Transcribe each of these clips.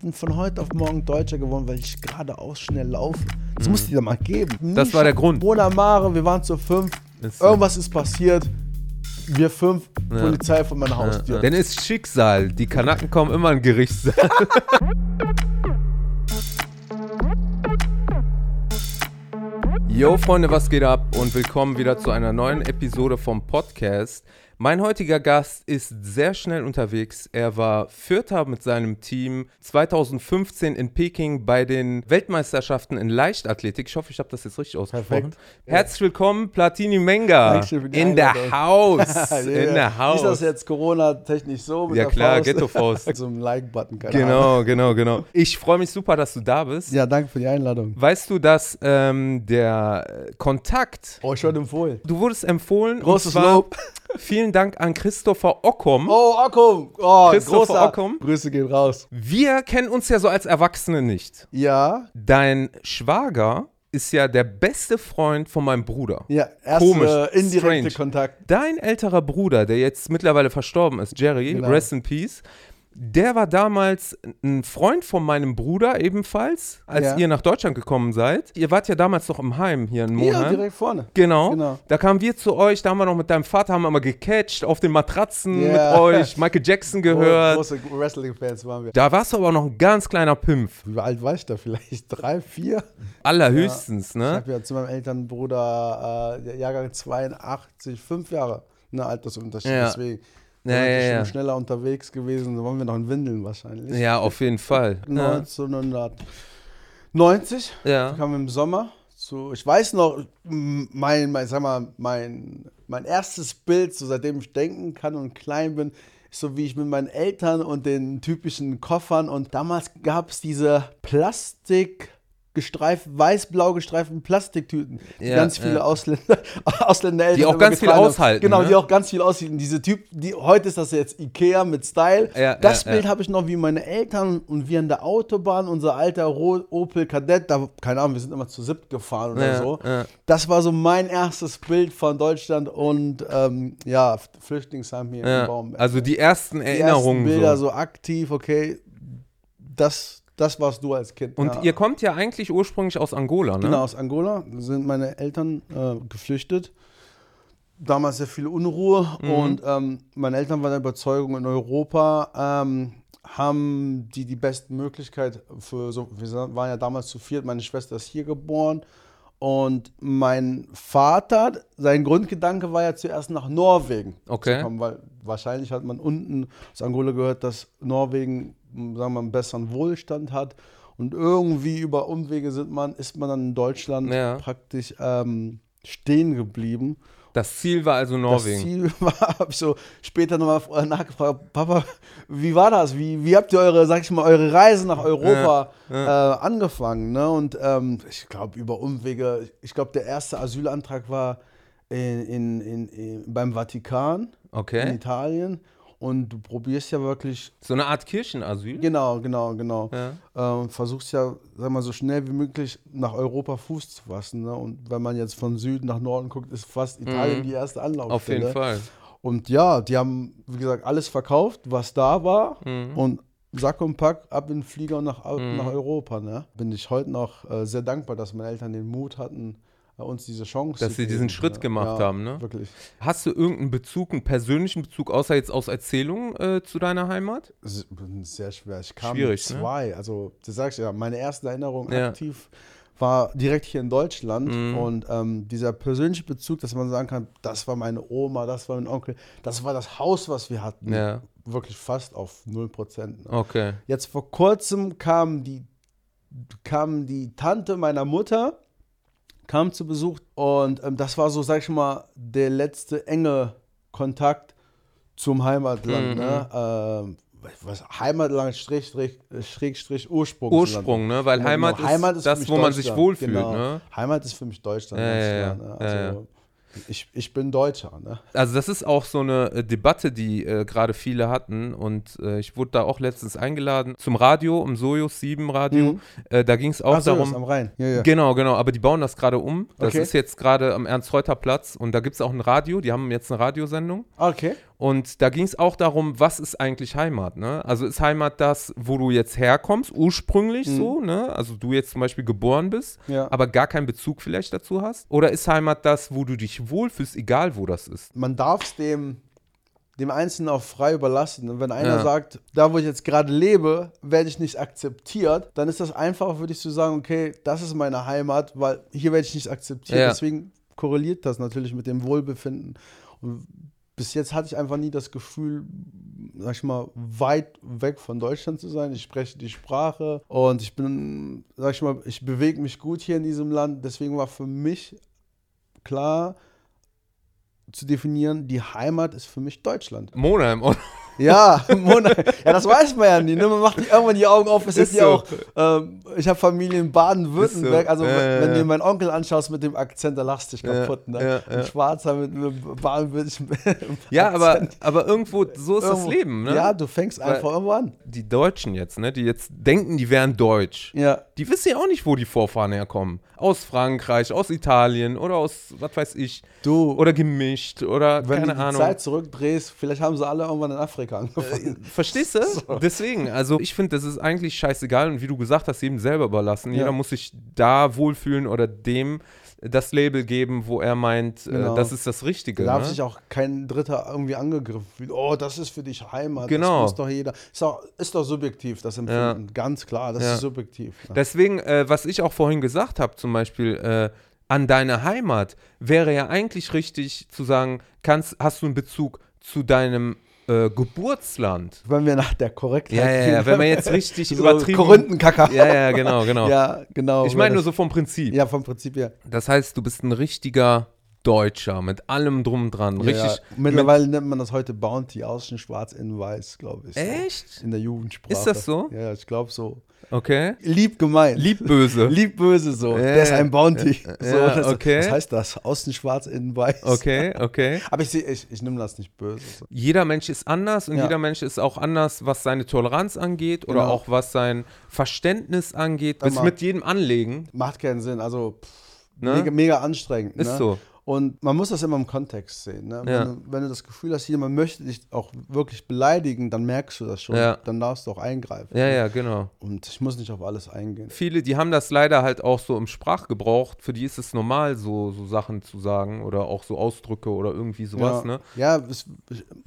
bin von heute auf morgen Deutscher geworden, weil ich geradeaus schnell laufe. Das musste ich dir mal geben. Mhm. Das war der Grund. Mona Mare, wir waren zu fünf. Ist so. Irgendwas ist passiert. Wir fünf, Ja. Polizei von meiner Haustür. Denn ist Schicksal. Die Kanaken kommen immer in Gerichtssaal. Yo, Freunde, was geht ab? Und willkommen wieder zu einer neuen Episode vom Podcast. Mein heutiger Gast ist sehr schnell unterwegs. Er war Vierter mit seinem Team 2015 in Peking bei den Weltmeisterschaften in Leichtathletik. Ich hoffe, ich habe das jetzt richtig ausgesprochen. Perfekt. Herzlich willkommen, Platini Menga. In der. Ja, In der House. Ist das jetzt Corona-technisch so? Mit Ja, der klar, Faust? Ghetto-Faust. so ein Like-Button, keine Ahnung. Genau, genau, genau. Ich freue mich super, dass du da bist. Ja, danke für die Einladung. Weißt du, dass ähm, der Kontakt, Oh, ich wurde empfohlen. du wurdest empfohlen. Großes Lob. Vielen Dank an Christopher Ockom. Oh, Ockum. Oh, Christopher großer. Ockum. Grüße gehen raus. Wir kennen uns ja so als Erwachsene nicht. Ja, Dein Schwager ist ja der beste Freund von meinem Bruder. ja, erste Komisch, indirekte strange. Kontakt. Dein älterer Bruder, der jetzt mittlerweile verstorben ist, Jerry, Genau. rest in peace, der war damals ein Freund von meinem Bruder ebenfalls, als Ja. ihr nach Deutschland gekommen seid. Ihr wart ja damals noch im Heim hier in Ja, Monheim. direkt vorne. Genau. Genau. Da kamen wir zu euch, da haben wir noch mit deinem Vater, haben wir mal gecatcht auf den Matratzen Ja. mit euch, Michael Jackson gehört. Große Wrestling-Fans waren wir. Da warst du aber noch ein ganz kleiner Pimpf. Wie alt war ich da? Vielleicht drei, vier? Allerhöchstens, Ich ne? habe ja zu meinem Elternbruder äh, Jahrgang 82, fünf Jahre, ne Altersunterschied. Ja. Deswegen Ja, ja, ja. schneller unterwegs gewesen. Da waren wir noch in Windeln wahrscheinlich. Ja, auf jeden Fall. Ja. 1990 Ja. wir im Sommer zu. Ich weiß noch, mein, mein, sag mal, mein, mein erstes Bild, so seitdem ich denken kann und klein bin, ist so wie ich mit meinen Eltern und den typischen Koffern und damals gab es diese Plastik gestreift, weiß-blau gestreiften Plastiktüten, die Ja, ganz viele ja. Ausländer, Ausländereltern Die auch ganz viel aushalten, Genau, ne? die auch ganz viel aushalten. Diese Typ, die, heute ist das jetzt Ikea mit Style. Ja, das Bild habe ich noch wie meine Eltern und wir an der Autobahn, unser alter Ro Opel Kadett, da, keine Ahnung, wir sind immer zu siebt gefahren oder so. Das war so mein erstes Bild von Deutschland und ähm, ja, Flüchtlingsheim hier im. Baumberg. Also die ersten die Erinnerungen. ersten Bilder so. so. aktiv, okay, das, das warst du als Kind. Und ja. ihr kommt ja eigentlich ursprünglich aus Angola, ne? Genau, aus Angola sind meine Eltern äh, geflüchtet. Damals sehr viel Unruhe Mhm. und ähm, meine Eltern waren der Überzeugung, in Europa ähm, haben die die beste Möglichkeit für so, wir waren ja damals zu viert, meine Schwester ist hier geboren und mein Vater, sein Grundgedanke war ja zuerst nach Norwegen Okay. zu kommen, weil wahrscheinlich hat man unten aus Angola gehört, dass Norwegen, sagen wir mal, einen besseren Wohlstand hat. Und irgendwie über Umwege sind man, ist man dann in Deutschland Ja. praktisch ähm, stehen geblieben. Das Ziel war also Norwegen. Das Ziel war, habe ich so später nochmal nachgefragt, Papa, wie war das? Wie, wie habt ihr eure, sag ich mal, eure Reise nach Europa Äh, angefangen? Ne? Und ähm, ich glaube, über Umwege, ich glaube, der erste Asylantrag war in, in, in, in, beim Vatikan in Okay. Italien. Und du probierst ja wirklich, So eine Art Kirchenasyl. genau, genau, genau. Ja. Äh, und versuchst ja, sag mal, so schnell wie möglich nach Europa Fuß zu fassen. Ne? Und wenn man jetzt von Süden nach Norden guckt, ist fast Italien die erste Anlaufstelle. Mhm. Auf jeden Fall. Und ja, die haben, wie gesagt, alles verkauft, was da war. Mhm. Und Sack und Pack ab in den Flieger und nach, nach Europa. Ne? Bin ich heute noch äh, sehr dankbar, dass meine Eltern den Mut hatten, uns diese Chance Dass sie diesen Schritt ne? gemacht ja, haben, ne? Wirklich. Hast du irgendeinen Bezug, einen persönlichen Bezug, außer jetzt aus Erzählungen äh, zu deiner Heimat? Sehr schwer. Ich kam Schwierig, ne? zwei. Also, das sagst du ja, meine erste Erinnerung Ja. aktiv war direkt hier in Deutschland. Mhm. Und ähm, dieser persönliche Bezug, dass man sagen kann, das war meine Oma, das war mein Onkel, das war das Haus, was wir hatten. Ja. Wirklich fast auf 0 Prozent. Ne? Okay. Jetzt vor kurzem kam die, kam die Tante meiner Mutter, kam zu Besuch und ähm, das war so, sag ich mal, der letzte enge Kontakt zum Heimatland. Mhm. Ne? Ähm, was, Heimatland, Schrägstrich, Schrägstrich Ursprungsland. Ursprung, ne? Weil Heimat, genau. ist das, für mich wo man sich wohlfühlt, Genau. ne? Heimat ist für mich Deutschland. Ja, ja. ne? Ja, Also, Ich, ich bin Deutscher. Ne? Also das ist auch so eine äh, Debatte, die äh, gerade viele hatten und äh, ich wurde da auch letztens eingeladen zum Radio, im Sojus 7 Radio. Mhm. Äh, da ging es auch Ach darum. ist am Rhein. Ja, ja. Genau, genau, aber die bauen das gerade um. Das Okay. ist jetzt gerade am Ernst-Reuter-Platz und da gibt es auch ein Radio, die haben jetzt eine Radiosendung. Okay. Und da ging es auch darum, was ist eigentlich Heimat, ne? Also ist Heimat das, wo du jetzt herkommst, ursprünglich Mhm. so, ne? Also du jetzt zum Beispiel geboren bist, Ja. aber gar keinen Bezug vielleicht dazu hast? Oder ist Heimat das, wo du dich wohlfühlst, egal wo das ist? man darf es dem, dem Einzelnen auch frei überlassen. Und wenn einer Ja. sagt, da wo ich jetzt gerade lebe, werde ich nicht akzeptiert, dann ist das einfach, würde ich so sagen, okay, das ist meine Heimat, weil hier werde ich nicht akzeptiert. Ja. Deswegen korreliert das natürlich mit dem Wohlbefinden. Und bis jetzt hatte ich einfach nie das Gefühl, sag ich mal, weit weg von Deutschland zu sein. Ich spreche die Sprache und ich bin, sag ich mal, ich bewege mich gut hier in diesem Land. Deswegen war für mich klar zu definieren, die Heimat ist für mich Deutschland. Monheim, oder? Ja, Mona, ja, das weiß man ja nie. Ne? Man macht irgendwann die Augen auf. Es Ist ja so. auch, ähm, ich habe Familie in Baden-Württemberg. So. Also, Ja, wenn ja. du meinen Onkel anschaust mit dem Akzent, da lachst du dich kaputt. Ne? Ein Schwarzer mit einem baden-württembergischen Ja, aber, aber irgendwo, so ist das Irgendwo- Leben, ne? Ja, du fängst Weil- einfach irgendwo an. Die Deutschen jetzt, ne, die jetzt denken, die wären deutsch. Ja, Die wissen ja auch nicht, wo die Vorfahren herkommen. Aus Frankreich, aus Italien oder aus, was weiß ich, du, oder gemischt oder wenn keine du die Ahnung. Zeit zurückdrehst, vielleicht haben sie alle irgendwann in Afrika angefangen. Verstehst du? Deswegen, also ich finde, das ist eigentlich scheißegal und wie du gesagt hast, jedem selber überlassen. Ja. Jeder muss sich da wohlfühlen oder dem das Label geben, wo er meint, Genau. äh, das ist das Richtige. Da darf ne? sich auch kein Dritter irgendwie angegriffen fühlen. Oh, das ist für dich Heimat. Genau. Das muss doch jeder. Ist doch, ist doch subjektiv, das Empfinden. Ganz klar, das Ja. ist subjektiv. Ne? Deswegen, äh, was ich auch vorhin gesagt habe, zum Beispiel äh, an deine Heimat, wäre ja eigentlich richtig zu sagen, kannst, hast du einen Bezug zu deinem äh, Geburtsland? Wenn wir nach der Korrektheit Ja, ja, ja, wenn man jetzt richtig so übertrieben... Korinthenkacker. Ja, ja, genau, genau. Ja, genau. ich meine nur so vom Prinzip. Ja, vom Prinzip her. Das heißt, du bist ein richtiger Deutscher mit allem drum und dran. Ja, Richtig. ja. Mittlerweile nennt man das heute Bounty, außen schwarz, innen weiß, glaube ich. Echt? In der Jugendsprache. Ist das so? Ja, ich glaube so. Okay. Lieb gemeint. Lieb böse. Lieb böse so. Ja, der ist ein Bounty. ja, so, das, okay. Was heißt das? Außen schwarz, innen weiß. Okay, okay. Aber ich, ich, ich nehme das nicht böse. So. Jeder Mensch ist anders und Ja. jeder Mensch ist auch anders, was seine Toleranz angeht oder Genau. auch was sein Verständnis angeht. Bis mit jedem Anlegen. Macht keinen Sinn. Also pff, Ne? mega, mega anstrengend. Ist ne? so. Und man muss das immer im Kontext sehen. Ne? Ja. Wenn, du, wenn du das Gefühl hast, jemand möchte dich auch wirklich beleidigen, dann merkst du das schon. Ja. Dann darfst du auch eingreifen. Ja, ja, genau. Und ich muss nicht auf alles eingehen. Viele, die haben das leider halt auch so im Sprachgebrauch. Für die ist es normal, so, so Sachen zu sagen oder auch so Ausdrücke oder irgendwie sowas, ja. ne? Ja, es,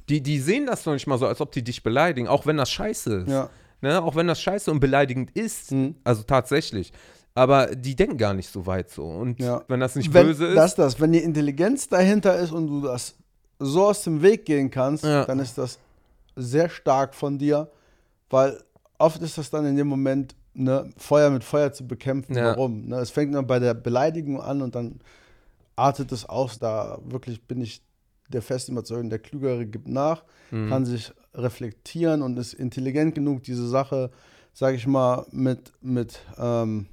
Die, die sehen das noch nicht mal so, als ob die dich beleidigen, auch wenn das scheiße ist. ja. Ne? Auch wenn das scheiße und beleidigend ist. Mhm. Also tatsächlich. Aber die denken gar nicht so weit so. Und Ja. wenn das nicht wenn, böse ist. Das, das, wenn die Intelligenz dahinter ist und du das so aus dem Weg gehen kannst, Ja. dann ist das sehr stark von dir, weil oft ist das dann in dem Moment, ne, Feuer mit Feuer zu bekämpfen. Ja. Warum? Ne? Es fängt nur bei der Beleidigung an und dann artet es aus. Da wirklich bin ich der festen Überzeugung, der Klügere gibt nach, Mhm. kann sich reflektieren und ist intelligent genug, diese Sache, sage ich mal, mit, mit, ähm,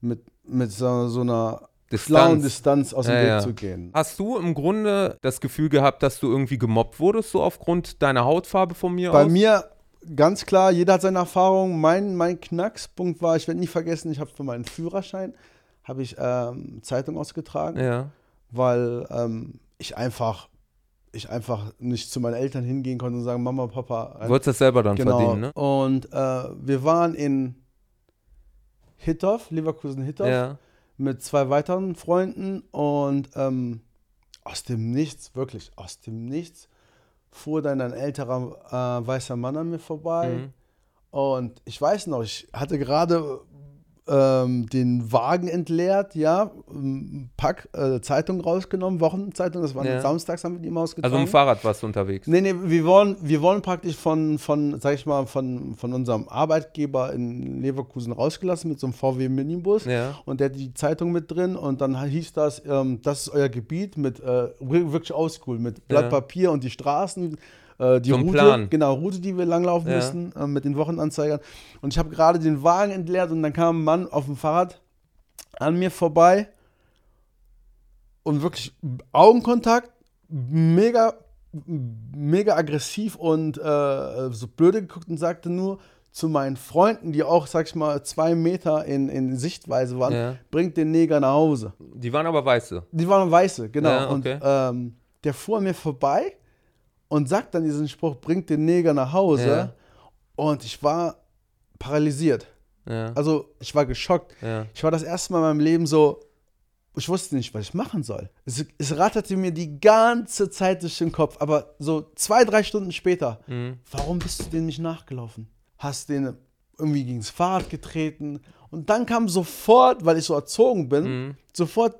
mit, mit so, so einer schlauen Distanz aus dem Ja, Weg ja. zu gehen. Hast du im Grunde das Gefühl gehabt, dass du irgendwie gemobbt wurdest, so aufgrund deiner Hautfarbe von mir Bei aus? mir ganz klar, jeder hat seine Erfahrungen. Mein, mein Knackspunkt war, ich werde nie vergessen, ich habe für meinen Führerschein habe ich ähm, Zeitung ausgetragen, Ja. weil ähm, ich einfach ich einfach nicht zu meinen Eltern hingehen konnte und sagen, Mama, Papa. Du wolltest das selber dann genau. verdienen, ne? Und äh, wir waren in Hittorf, Leverkusen Hittorf, Ja. mit zwei weiteren Freunden und ähm, aus dem Nichts, wirklich aus dem Nichts, fuhr dann ein älterer äh, weißer Mann an mir vorbei. Mhm. Und ich weiß noch, ich hatte gerade ähm, den Wagen entleert, ja, ein Pack äh, Zeitung rausgenommen, Wochenzeitung, das war Ja. samstags, haben wir die immer ausgetragen. Also im Fahrrad warst du unterwegs. Nee, nee, wir wollen, wir wollen praktisch von, von, sag ich mal, von, von unserem Arbeitgeber in Leverkusen rausgelassen mit so einem VW Minibus. Ja. Und der hat die Zeitung mit drin und dann hieß das, ähm, das ist euer Gebiet mit, äh, wirklich oldschool, mit Blatt Ja. Papier und die Straßen, äh, die So Route, Plan. genau, Route, die wir langlaufen Ja. müssen, äh, mit den Wochenanzeigern. Und ich habe gerade den Wagen entleert und dann kam ein Mann auf dem Fahrrad an mir vorbei und wirklich Augenkontakt, mega, mega aggressiv und äh, so blöde geguckt und sagte nur zu meinen Freunden, die auch, sag ich mal, zwei Meter in, in Sichtweise waren, Ja. bringt den Neger nach Hause. Die waren aber weiße. Die waren weiße, genau. Ja, okay. Und ähm, der fuhr an mir vorbei und sagt dann diesen Spruch, bringt den Neger nach Hause. Ja. Und ich war paralysiert. Ja. Also ich war geschockt. Ja. Ich war das erste Mal in meinem Leben so, ich wusste nicht, was ich machen soll. Es, es ratterte mir die ganze Zeit durch den Kopf, aber so zwei, drei Stunden später, Mhm. warum bist du den nicht nachgelaufen? Hast den irgendwie gegen das Fahrrad getreten? Und dann kam sofort, weil ich so erzogen bin, Mhm. sofort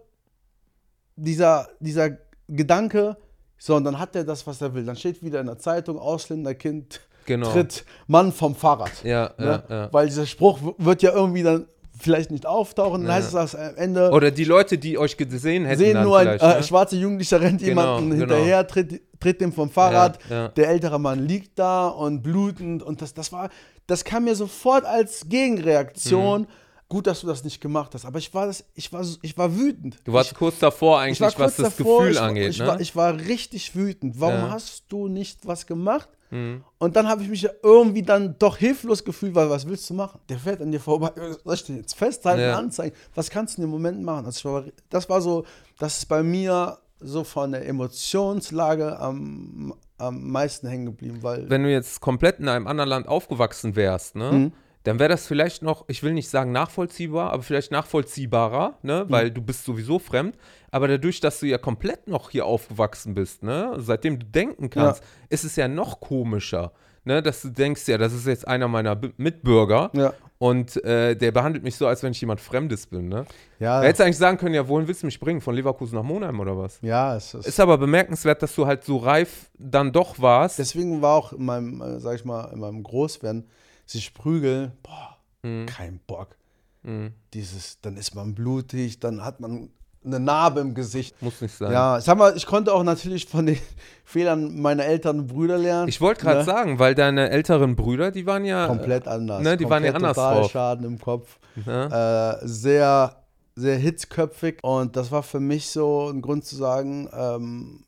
dieser, dieser Gedanke, so, und dann hat er das, was er will. Dann steht wieder in der Zeitung, Ausländerkind Genau. tritt Mann vom Fahrrad. Ja, Ne? ja, ja. Weil dieser Spruch wird ja irgendwie dann vielleicht nicht auftauchen. Dann heißt es das am Ende, Oder die Leute, die euch gesehen hätten, sehen nur ein äh, ne? schwarzer Jugendlicher rennt Genau, jemanden genau. hinterher, tritt, tritt dem vom Fahrrad. Ja, ja. Der ältere Mann liegt da und blutend. Und das, das war, das kam mir sofort als Gegenreaktion. Mhm. Gut, dass du das nicht gemacht hast. Aber ich war, das, ich war, ich war wütend. Du warst ich, kurz davor ich eigentlich, war was kurz das davor, Gefühl ich, angeht. Ich, ne? war, ich war richtig wütend. Warum Ja. hast du nicht was gemacht? Mhm. Und dann habe ich mich ja irgendwie dann doch hilflos gefühlt, weil was willst du machen? Der fährt an dir vorbei, soll ich den jetzt festhalten, Ja. anzeigen? Was kannst du in dem Moment machen? Also war, das war so, das ist bei mir so von der Emotionslage am, am meisten hängen geblieben, weil Wenn du jetzt komplett in einem anderen Land aufgewachsen wärst, ne? Mhm. Dann wäre das vielleicht noch, ich will nicht sagen nachvollziehbar, aber vielleicht nachvollziehbarer, ne? Mhm. Weil du bist sowieso fremd. Aber dadurch, dass du ja komplett noch hier aufgewachsen bist, ne? Seitdem du denken kannst, ist es ja noch komischer, ne? Dass du denkst, ja, das ist jetzt einer meiner B Mitbürger ja, und äh, der behandelt mich so, als wenn ich jemand Fremdes bin, ne? ja, hättest du eigentlich sagen können, ja, wohin willst du mich bringen? Von Leverkusen nach Monheim oder was? ja, es ist, Ist aber bemerkenswert, dass du halt so reif dann doch warst. deswegen war auch in meinem, äh, sag ich mal, in meinem Großwerden, sich prügeln, boah, Mhm. kein Bock. Mhm. Dieses, dann ist man blutig, dann hat man eine Narbe im Gesicht. Muss nicht sein. Ja, sag mal, ich konnte auch natürlich von den Fehlern meiner Eltern und Brüder lernen. Ich wollte gerade Ne? sagen, weil deine älteren Brüder, die waren ja Komplett anders. ne, die waren ja Komplett anders drauf. Schaden im Kopf. Ne? Äh, sehr, sehr hitzköpfig. Und das war für mich so ein Grund zu sagen, ähm,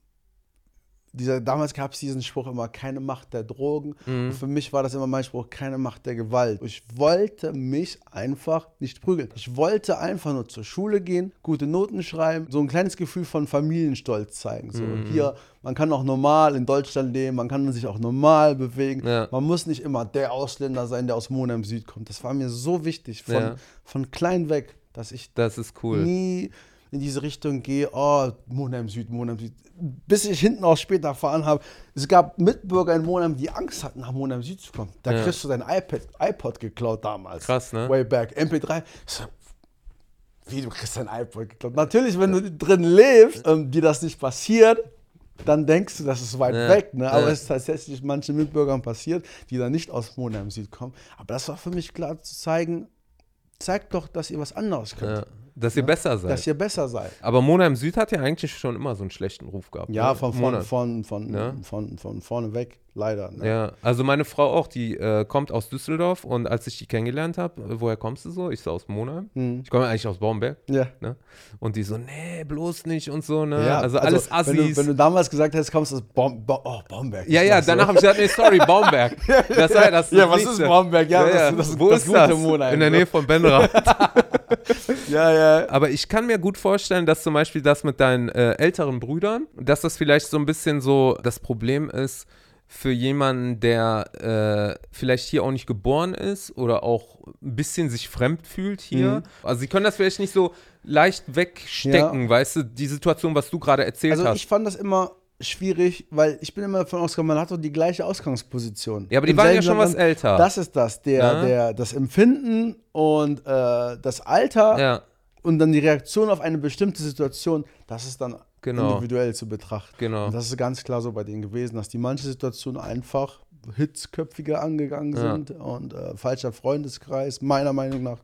dieser, damals gab es diesen Spruch immer, keine Macht der Drogen. Mhm. Und für mich war das immer mein Spruch, keine Macht der Gewalt. Ich wollte mich einfach nicht prügeln. Ich wollte einfach nur zur Schule gehen, gute Noten schreiben, so ein kleines Gefühl von Familienstolz zeigen. So Mhm. hier, man kann auch normal in Deutschland leben, man kann sich auch normal bewegen. Ja. Man muss nicht immer der Ausländer sein, der aus Monheim Süd kommt. Das war mir so wichtig von, Ja. von klein weg, dass ich Das ist cool. nie in diese Richtung gehe, oh, Monheim Süd, Monheim Süd. Bis ich hinten auch später erfahren habe, es gab Mitbürger in Monheim, die Angst hatten, nach Monheim Süd zu kommen. Da Ja. kriegst du dein iPad, iPod geklaut damals. Krass, ne? Way back. MP3. Ich so, Wie, du kriegst dein iPod geklaut? Natürlich, wenn du drin lebst und dir das nicht passiert, dann denkst du, das ist weit Ja. weg. Ne? Aber Ja. es ist tatsächlich manchen Mitbürgern passiert, die dann nicht aus Monheim Süd kommen. Aber das war für mich klar zu zeigen, zeigt doch, dass ihr was anderes könnt. Ja. Dass ihr besser seid. Dass ihr besser seid. Aber Monheim Süd hat ja eigentlich schon immer so einen schlechten Ruf gehabt. Ja, ne? von, von, von, von, Ja. von, von vorne weg, leider. Ne? Ja, also meine Frau auch, die äh, kommt aus Düsseldorf und als ich die kennengelernt habe, äh, woher kommst du so? Ich so aus Monheim. Hm. Ich komme eigentlich aus Baumberg. Ja. Ne? Und die so, nee, bloß nicht und so, ne? Ja, also, alles Assis. Wenn du, wenn du damals gesagt hättest, kommst du aus Baum, Baum, oh, Baumberg. ja, das ja, war so. danach habe ich gesagt, nee, sorry, Baumberg. Das ja das Ja, was ist Baumberg? Ja, das- das- Wo das ist gute das? Monheim, In der ne? Nähe von Benrath. Ja, ja. Aber ich kann mir gut vorstellen, dass zum Beispiel das mit deinen äh, älteren Brüdern, dass das vielleicht so ein bisschen so das Problem ist für jemanden, der äh, vielleicht hier auch nicht geboren ist oder auch ein bisschen sich fremd fühlt hier. Mhm. Also sie können das vielleicht nicht so leicht wegstecken, weißt du, die Situation, was du gerade erzählt Also hast. ich fand das immer schwierig, weil ich bin immer davon ausgegangen, man hat doch die gleiche Ausgangsposition. ja, aber die Im waren ja schon was älter. Das ist das, der, Ja. der, das Empfinden und äh, das Alter ja, und dann die Reaktion auf eine bestimmte Situation, das ist dann Genau. individuell zu betrachten. genau. Und das ist ganz klar so bei denen gewesen, dass die manche Situationen einfach hitzköpfiger angegangen Ja. sind und äh, falscher Freundeskreis meiner Meinung nach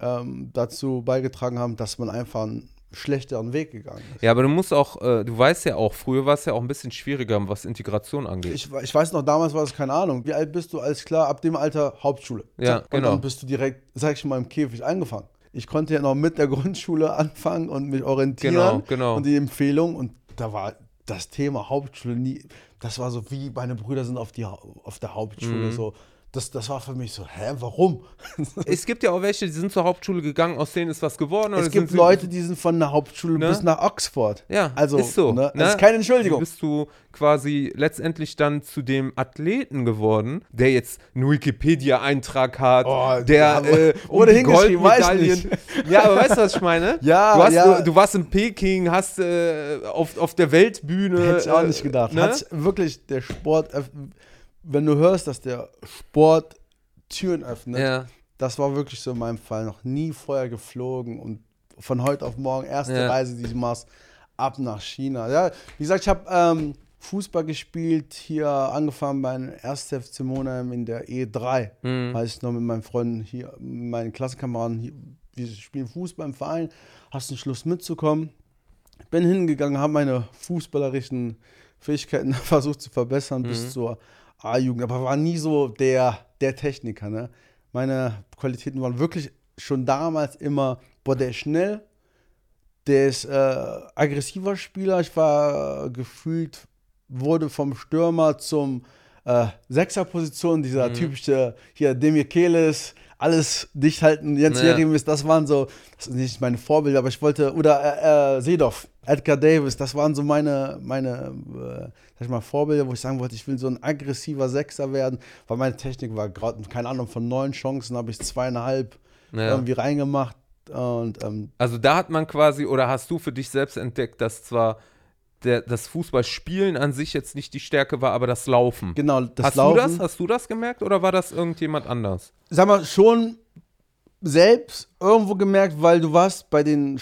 ähm, dazu beigetragen haben, dass man einfach einen schlechteren Weg gegangen ist. Ja, aber du musst auch, äh, du weißt ja auch, früher war es ja auch ein bisschen schwieriger, was Integration angeht. Ich, ich weiß noch, damals war es keine Ahnung. Wie alt bist du? Alles klar, ab dem Alter Hauptschule. Ja, Zack. genau. Und dann bist du direkt, sag ich mal, im Käfig angefangen. Ich konnte ja noch mit der Grundschule anfangen und mich orientieren. Genau, genau. Und die Empfehlung. Und da war das Thema Hauptschule nie, das war so wie meine Brüder sind auf, die, auf der Hauptschule Mhm. so. Das, das war für mich so, hä, warum? Es gibt ja auch welche, die sind zur Hauptschule gegangen, aus denen ist was geworden. es gibt Leute, die sind von der Hauptschule Ne? bis nach Oxford. Ja, also, ist so. Ne? ne? Das ist keine Entschuldigung. Wie bist du quasi letztendlich dann zu dem Athleten geworden, der jetzt einen Wikipedia-Eintrag hat, Oh, der äh, um die Goldmedaillen. Ja, aber weißt du, was ich meine? Ja, du, hast, ja. Du, du warst in Peking, hast äh, auf, auf der Weltbühne. Hätte ich auch äh, nicht gedacht. Ne? Hat wirklich der Sport, öff- wenn du hörst, dass der Sport Türen öffnet, Ja, das war wirklich so in meinem Fall. Noch nie vorher geflogen und von heute auf morgen erste Ja. Reise, die ich machst, ab nach China. Ja, wie gesagt, ich habe ähm, Fußball gespielt, hier angefangen bei 1. FC Monheim in der E3. Mhm. Weiß ich noch mit meinen Freunden hier, meinen Klassenkameraden hier, wir spielen Fußball im Verein, hast einen Schluss mitzukommen. Bin hingegangen, habe meine fußballerischen Fähigkeiten versucht zu verbessern bis zur A-Jugend, aber war nie so der, der Techniker. Ne? Meine Qualitäten waren wirklich schon damals immer, boah, der ist schnell, der ist äh, aggressiver Spieler. Ich war äh, gefühlt, wurde vom Stürmer zum äh, Sechserposition, dieser Mhm. typische hier Demir Keles, alles dicht halten, Jens Ja. Jeremis, das waren so, das sind nicht meine Vorbilder, aber ich wollte, oder äh, äh, Seedorf, Edgar Davis, das waren so meine, meine äh, sag ich mal, Vorbilder, wo ich sagen wollte, ich will so ein aggressiver Sechser werden, weil meine Technik war gerade, keine Ahnung, von neun Chancen habe ich zweieinhalb Ja. irgendwie reingemacht und ähm, Also da hat man quasi, oder hast du für dich selbst entdeckt, dass zwar der, das Fußballspielen an sich jetzt nicht die Stärke war, aber das Laufen. genau, das hast Laufen. du das? Hast du das gemerkt oder war das irgendjemand anders? sag mal, schon selbst irgendwo gemerkt, weil du warst bei den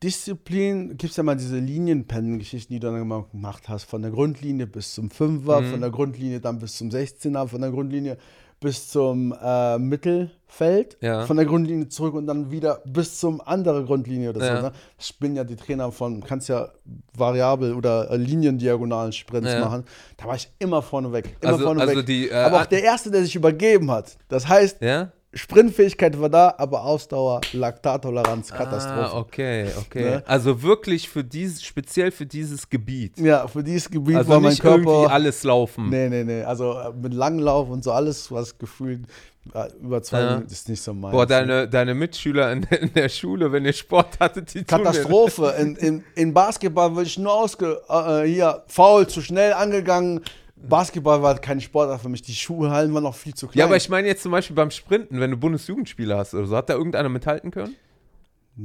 Sprintdisziplinen, gibt es ja mal diese Linienpennen-Geschichten, die du dann gemacht hast, von der Grundlinie bis zum Fünfer, Mhm. von der Grundlinie dann bis zum 16er, von der Grundlinie bis zum äh, Mittelfeld, Ja. von der Grundlinie zurück und dann wieder bis zum anderen Grundlinie oder Ja. so. Ne? Das spielen ja die Trainer von, kannst ja variabel oder äh, liniendiagonalen Sprints Ja. machen. Da war ich immer vorne weg. Immer Also- vorne also weg. die, äh, Aber auch der Erste, der sich übergeben hat. Das heißt, Ja? Sprintfähigkeit war da, aber Ausdauer, Laktattoleranz, Katastrophe. Ah, okay, okay. Ne? Also wirklich für dieses, speziell für dieses Gebiet. Ja, für dieses Gebiet Also war mein nicht irgendwie Körper. alles laufen. Nee, nee, nee. Also äh, mit Langlauf und so alles, was gefühlt äh, über zwei Ja. Minuten ist nicht so meins. Boah, deine, deine Mitschüler in, in der Schule, wenn ihr Sport hattet, die Katastrophe. In, in, in Basketball wurde ich nur ausge. Äh, hier, faul, zu schnell angegangen. Basketball war kein Sportart für mich. Die Schuhhallen waren noch viel zu klein. Ja, aber ich meine jetzt zum Beispiel beim Sprinten, wenn du Bundesjugendspieler hast oder so, hat da irgendeiner mithalten können?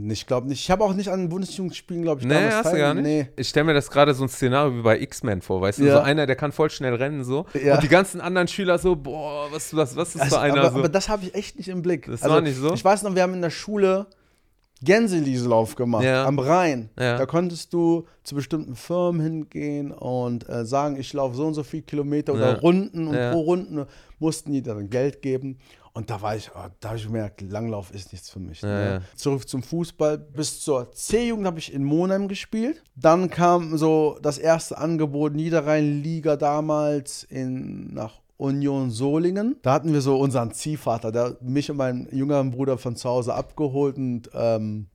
Ich glaube nicht. Ich habe auch nicht an Bundesjugendspielen, glaube ich, Nee, hast du gar nicht. Nee. Ich stelle mir das gerade so ein Szenario wie bei X-Men vor, weißt du? Ja. So einer, der kann voll schnell rennen so. Ja. Und die ganzen anderen Schüler so, boah, was, was, was ist Also, für einer aber, so? aber das habe ich echt nicht im Blick. Also, Das war nicht so? Ich weiß noch, wir haben in der Schule Gänselieslauf gemacht Ja. am Rhein. Ja. Da konntest du zu bestimmten Firmen hingehen und äh, sagen, ich laufe so und so viele Kilometer oder Ja. Runden und pro Runden mussten die dann Geld geben. Und da war ich, oh, da habe ich gemerkt, Langlauf ist nichts für mich. Ne? Zurück zum Fußball. Bis zur C-Jugend habe ich in Monheim gespielt. Dann kam so das erste Angebot Niederrhein-Liga damals in, nach Union Solingen. Da hatten wir so unseren Ziehvater, der mich und meinen jüngeren Bruder von zu Hause abgeholt und ähm,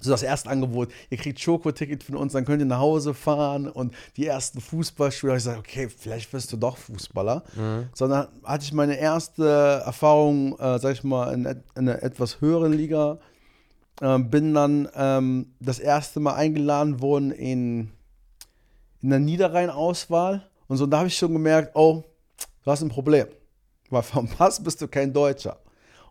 so das erste Angebot, ihr kriegt Schokoticket von uns, dann könnt ihr nach Hause fahren und die ersten Fußballspiele, ich gesagt, okay, vielleicht wirst du doch Fußballer. Sondern hatte ich meine erste Erfahrung, äh, sag ich mal, in, in einer etwas höheren Liga. Ähm, bin dann ähm, das erste Mal eingeladen worden in, in der Niederrhein-Auswahl. Und so, da habe ich schon gemerkt, oh, du hast ein Problem. Weil vom Pass bist du kein Deutscher.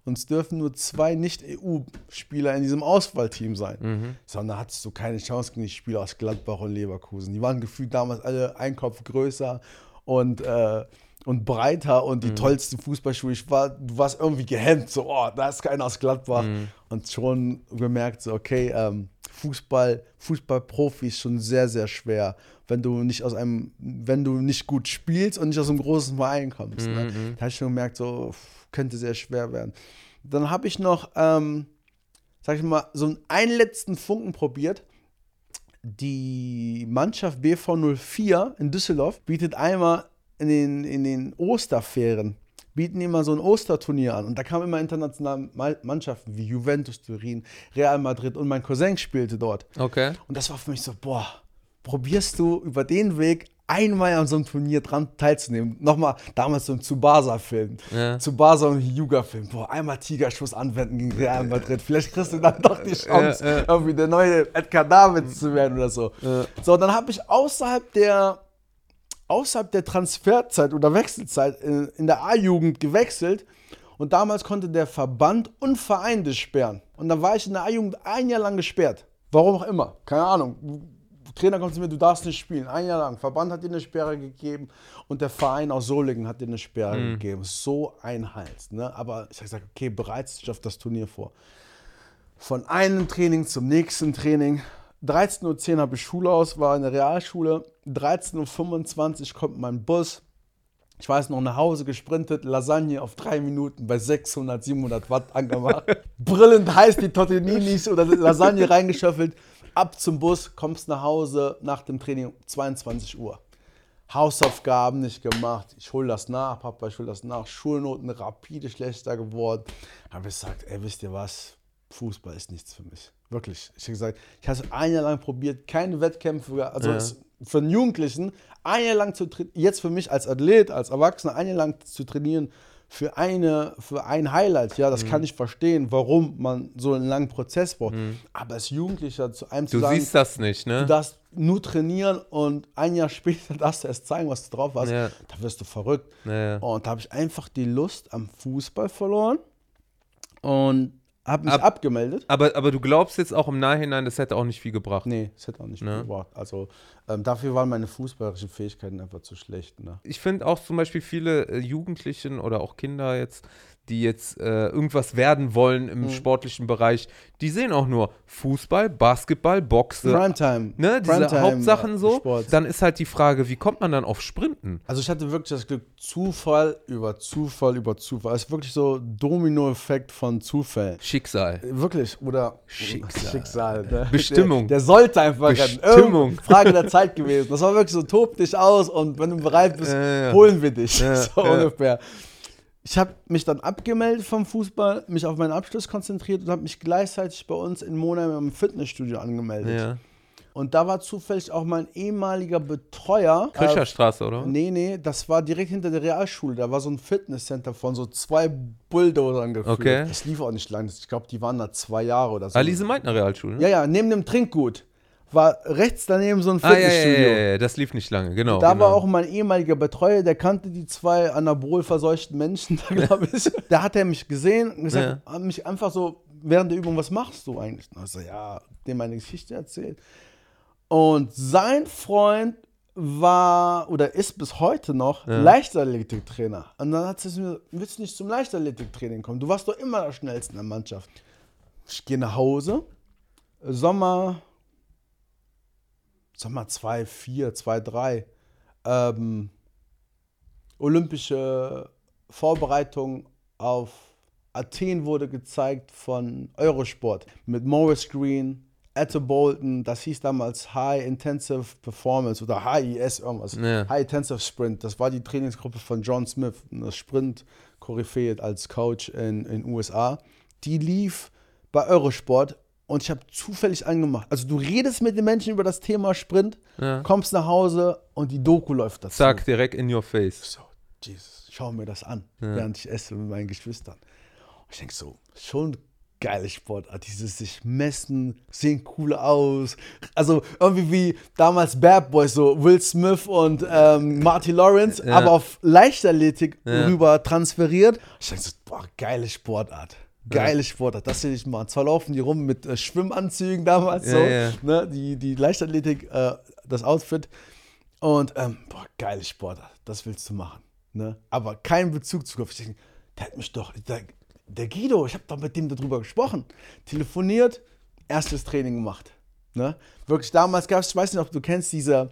Und es dürfen nur zwei Nicht-EU-Spieler in diesem Auswahlteam sein. Mhm. Sondern hattest du keine Chance gegen die Spieler aus Gladbach und Leverkusen. Die waren gefühlt damals alle ein Kopf größer und, äh, und breiter und die tollsten Fußballschuhe. Ich war, du warst irgendwie gehemmt, so, oh, da ist keiner aus Gladbach. Und schon gemerkt, so, okay, ähm, Fußball, Fußballprofi ist schon sehr, sehr schwer, wenn du nicht aus einem, wenn du nicht gut spielst und nicht aus einem großen Verein kommst. Ne? Da habe ich schon gemerkt, so, könnte sehr schwer werden. Dann habe ich noch, ähm, sag ich mal, so einen letzten Funken probiert. Die Mannschaft BV 04 in Düsseldorf bietet einmal in den, in den Osterferien, bieten immer so ein Osterturnier an. Und da kamen immer internationale Ma- Mannschaften wie Juventus Turin, Real Madrid und mein Cousin spielte dort. Okay. Und das war für mich so, boah, probierst du über den Weg einmal an so einem Turnier dran teilzunehmen. Nochmal, damals so ein Tsubasa-Film. Ja. Tsubasa und Hyuga-Film. Boah, einmal Tigerschuss anwenden gegen Real Madrid. Vielleicht kriegst du dann doch die Chance, Ja, ja. irgendwie der neue Edgar Davids zu werden oder so. So, dann habe ich außerhalb der, außerhalb der Transferzeit oder Wechselzeit in, in der A-Jugend gewechselt. Und damals konnte der Verband und Verein das sperren. Und dann war ich in der A-Jugend ein Jahr lang gesperrt. Warum auch immer. Keine Ahnung. Trainer kommt zu mir, du darfst nicht spielen. Ein Jahr lang. Verband hat dir eine Sperre gegeben und der Verein aus Solingen hat dir eine Sperre gegeben. So ein Hals. Ne? Aber ich habe gesagt, okay, bereite dich auf das Turnier vor. Von einem Training zum nächsten Training. 13.10 Uhr habe ich Schule aus, war in der Realschule. 13.25 Uhr kommt mein Bus. Ich weiß noch, nach Hause gesprintet, Lasagne auf drei Minuten bei 600, 700 Watt angemacht. Brillend heiß die Tortellinis oder Lasagne reingeschöffelt. Ab zum Bus, kommst nach Hause nach dem Training 22 Uhr. Hausaufgaben nicht gemacht. Ich hole das nach, Papa, ich hole das nach. Schulnoten rapide schlechter geworden. Habe ich gesagt, ey, wisst ihr was? Fußball ist nichts für mich. Wirklich. Ich habe gesagt, ich habe es ein Jahr lang probiert, keine Wettkämpfe, also Ja. es, für einen Jugendlichen, ein Jahr lang zu trainieren, jetzt für mich als Athlet, als Erwachsener, ein Jahr lang zu trainieren für, eine, für ein Highlight, ja, Mhm. das kann ich verstehen, warum man so einen langen Prozess braucht. Aber als Jugendlicher zu einem Mhm. Du zu sagen, siehst das nicht, ne? du darfst nur trainieren und ein Jahr später darfst du erst zeigen, was du drauf hast, Ja. da wirst du verrückt. Ja, ja. Und da habe ich einfach die Lust am Fußball verloren und habe mich Ab- abgemeldet. Aber, aber du glaubst jetzt auch im Nachhinein, das hätte auch nicht viel gebracht. Nee, das hätte auch nicht Ne? mehr gebracht. Also ähm, dafür waren meine fußballerischen Fähigkeiten einfach zu schlecht. Ne? Ich finde auch zum Beispiel viele äh, Jugendlichen oder auch Kinder jetzt, die jetzt äh, irgendwas werden wollen Mhm. im sportlichen Bereich, die sehen auch nur Fußball, Basketball, Boxen, Primetime. ne, diese Primetime, Hauptsachen äh, so. Sport. Dann ist halt die Frage, wie kommt man dann auf Sprinten? Also ich hatte wirklich das Glück, Zufall über Zufall über Zufall. Es ist wirklich so Domino-Effekt von Zufällen. Schicksal. Wirklich, oder Schicksal. Schicksal ne? Bestimmung. Der, der sollte einfach. Bestimmung. Frage der Zeit gewesen. Das war wirklich so, tob dich aus und wenn du bereit bist, ja. holen wir dich. Ja, so ungefähr. Ich habe mich dann abgemeldet vom Fußball, mich auf meinen Abschluss konzentriert und habe mich gleichzeitig bei uns in Monheim im Fitnessstudio angemeldet. Ja. Und da war zufällig auch mein ehemaliger Betreuer. äh, Krischerstraße, oder? Nee, nee, das war direkt hinter der Realschule. Da war so ein Fitnesscenter von so zwei Bulldozern geführt. Okay. Das lief auch nicht lange. Ich glaube, die waren da zwei Jahre oder so. Alice Meitner Realschule, ne? Ja, ja, neben dem Trinkgut war rechts daneben so ein Ah, ja, ja, Fitnessstudio. ja, ja, das lief nicht lange, genau. Da genau. war auch mein ehemaliger Betreuer, der kannte die zwei anabol verseuchten Menschen, da glaube ich. da hat er mich gesehen und gesagt, hat mich einfach so während der Übung, was machst du eigentlich? Und ich so, ja, dem meine Geschichte erzählt. Und sein Freund war oder ist bis heute noch Leichtathletiktrainer. Und dann hat sie mir, willst du nicht zum Leichtathletiktraining kommen? Du warst doch immer der Schnellste in der Mannschaft. Ich gehe nach Hause, Sommer, Sommer 2, 4, 2, 3, ähm, olympische Vorbereitung auf Athen wurde gezeigt von Eurosport mit Morris Green, Ette Bolton, das hieß damals High Intensive Performance oder HIS irgendwas. Ja. High Intensive Sprint, das war die Trainingsgruppe von John Smith, eine Sprint-Koryphäe als Coach in den USA. Die lief bei Eurosport und ich habe zufällig angemacht. Also du redest mit den Menschen über das Thema Sprint, Ja. kommst nach Hause und die Doku läuft dazu. Zack, direkt in your face. So, Jesus, schau mir das an, während ich esse mit meinen Geschwistern. Und ich denke so, schon geile Sportart, dieses sich messen, sehen cool aus. Also irgendwie wie damals Bad Boys, so Will Smith und ähm, Marty Lawrence, Ja. aber auf Leichtathletik Ja. rüber transferiert. Ich denke so, boah, geile Sportart. Geile Sportart, das will ich machen. Zwar laufen die rum mit äh, Schwimmanzügen damals Ja, so. Ne, die, die Leichtathletik, äh, das Outfit. Und, ähm, boah, geile Sportart, das willst du machen. Ne? Aber keinen Bezug zu Golf. Ich denke, der hat mich doch, der, der Guido, ich habe doch mit dem darüber gesprochen. Telefoniert, erstes Training gemacht. Ne? Wirklich damals gab es, ich weiß nicht, ob du kennst, diese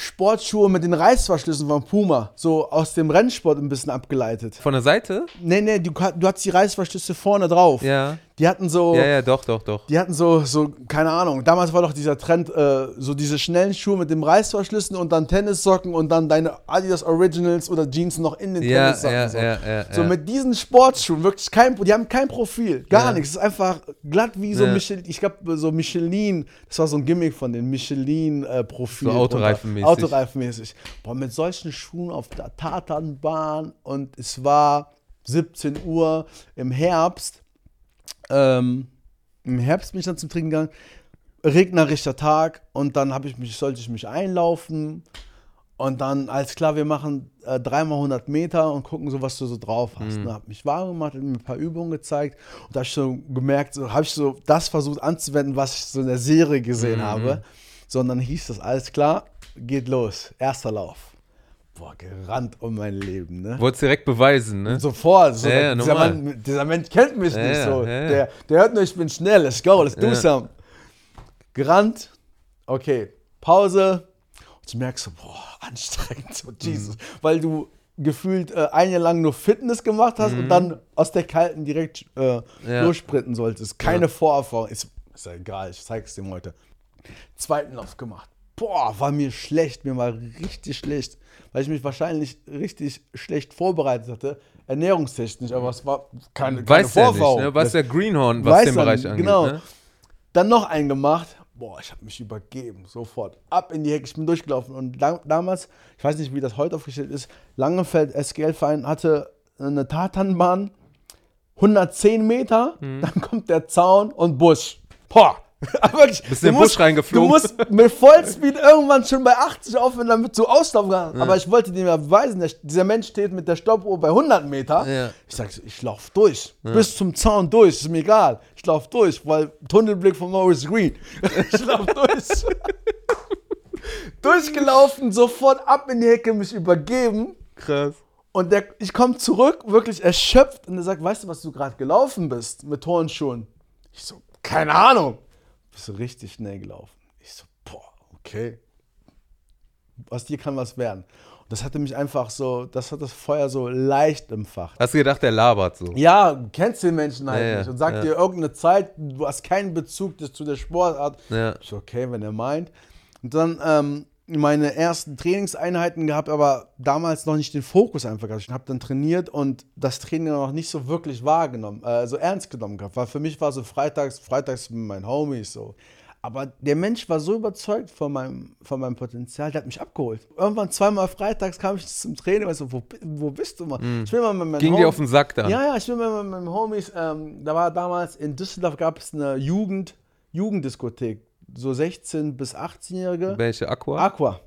Sportschuhe mit den Reißverschlüssen von Puma, so aus dem Rennsport ein bisschen abgeleitet. Von der Seite? Nee, nee, du, du hast die Reißverschlüsse vorne drauf. Ja. Die hatten so, Ja, ja, doch, doch, doch. die hatten so, so, keine Ahnung, damals war doch dieser Trend, äh, so diese schnellen Schuhe mit dem Reißverschlüssen und dann Tennissocken und dann deine Adidas Originals oder Jeans noch in den Ja, Tennissocken. ja, so. ja, ja, so mit diesen Sportschuhen, wirklich kein, die haben kein Profil, gar nichts. Es ist einfach glatt wie so. Michelin, ich glaube so Michelin, das war so ein Gimmick von den Michelin-Profil. So autoreifenmäßig. Autoreifenmäßig. Boah, mit solchen Schuhen auf der Tatanbahn und es war 17 Uhr im Herbst. Ähm, Im Herbst bin ich dann zum Trinken gegangen. Regnerischer Tag und dann habe ich mich, sollte ich mich einlaufen. Und dann, alles klar, wir machen äh, dreimal 100 Meter und gucken so, was du so drauf hast. Ne? Hab mich warm gemacht, mir ein paar Übungen gezeigt und da habe ich so gemerkt, so habe ich so das versucht anzuwenden, was ich so in der Serie gesehen habe. Sondern hieß das, alles klar, geht los, erster Lauf. Boah, gerannt um mein Leben, ne? Wolltest direkt beweisen, ne? Sofort. So, Ja, ja, dieser. Mann, dieser Mensch kennt mich Ja, nicht ja, so. ja, ja. Der, der hört nur, ich bin schnell, let's go, let's do Ja. some. Gerannt, okay, Pause. Und du merkst so, boah, anstrengend, so Jesus. Weil du gefühlt äh, ein Jahr lang nur Fitness gemacht hast und dann aus der Kalten direkt äh, Mhm. Ja. lossprinten solltest. Keine Vorerfahrung. Ist, ist ja egal, ich zeig's dir heute. Zweiten Lauf gemacht. Boah, war mir schlecht, mir war richtig schlecht, weil ich mich wahrscheinlich richtig schlecht vorbereitet hatte, ernährungstechnisch, aber es war keine, keine Weiß ja nicht, Vorerfahrung. ne? Weiß der Greenhorn, was Weiß den er Bereich angeht. genau. Ne? Dann noch einen gemacht. Boah, ich habe mich übergeben, sofort. Ab in die Hecke, ich bin durchgelaufen. Und da, damals, ich weiß nicht, wie das heute aufgestellt ist, Langefeld SGL-Verein hatte eine Tatanbahn, 110 Meter, Mhm. dann kommt der Zaun und Busch. Boah. Wirklich, Bist in den du musst- Busch reingeflogen. Du musst mit Vollspeed irgendwann schon bei 80 aufhören, damit du auslaufen kannst. Aber ich wollte dir ja beweisen, dieser Mensch steht mit der Stoppuhr bei 100 Meter. Ja. Ich sag, so, ich lauf durch. Bis zum Zaun durch. Ist mir egal. Ich lauf durch, weil Tunnelblick von Maurice Green. Ich lauf durch. Durchgelaufen, sofort ab in die Hecke, mich übergeben. Krass. Und der, ich komme zurück, wirklich erschöpft. Und er sagt, weißt du, was du gerade gelaufen bist mit Turnschuhen? Ich so, keine Ahnung. Bist du richtig schnell gelaufen? Ich so, boah, okay. Aus dir kann was werden. Und das hatte mich einfach so, das hat das Feuer so leicht empfacht. Hast du gedacht, der labert so? Ja, du kennst den Menschen halt Ja, nicht und sagt ja. dir irgendeine Zeit, du hast keinen Bezug das- zu der Sportart. Ja. Ist okay, wenn er meint. Und dann ähm, meine ersten Trainingseinheiten gehabt, aber damals noch nicht den Fokus einfach gehabt. Ich habe dann trainiert und das Training noch nicht so wirklich wahrgenommen, äh, so ernst genommen gehabt. Weil für mich war so freitags, freitags mit meinen Homies so. Aber der Mensch war so überzeugt von meinem, von meinem Potenzial, der hat mich abgeholt. Irgendwann zweimal freitags kam ich zum Training und so, wo, wo bist du mal? Ich will mal mit meinen Mhm. Ging dir Hom- auf den Sack dann? ja, ja, ich bin mit meinen meinen Homies, ähm, da war damals in Düsseldorf gab es eine Jugend, Jugenddiskothek, so 16- bis 18-Jährige. Welche Aqua? Aqua.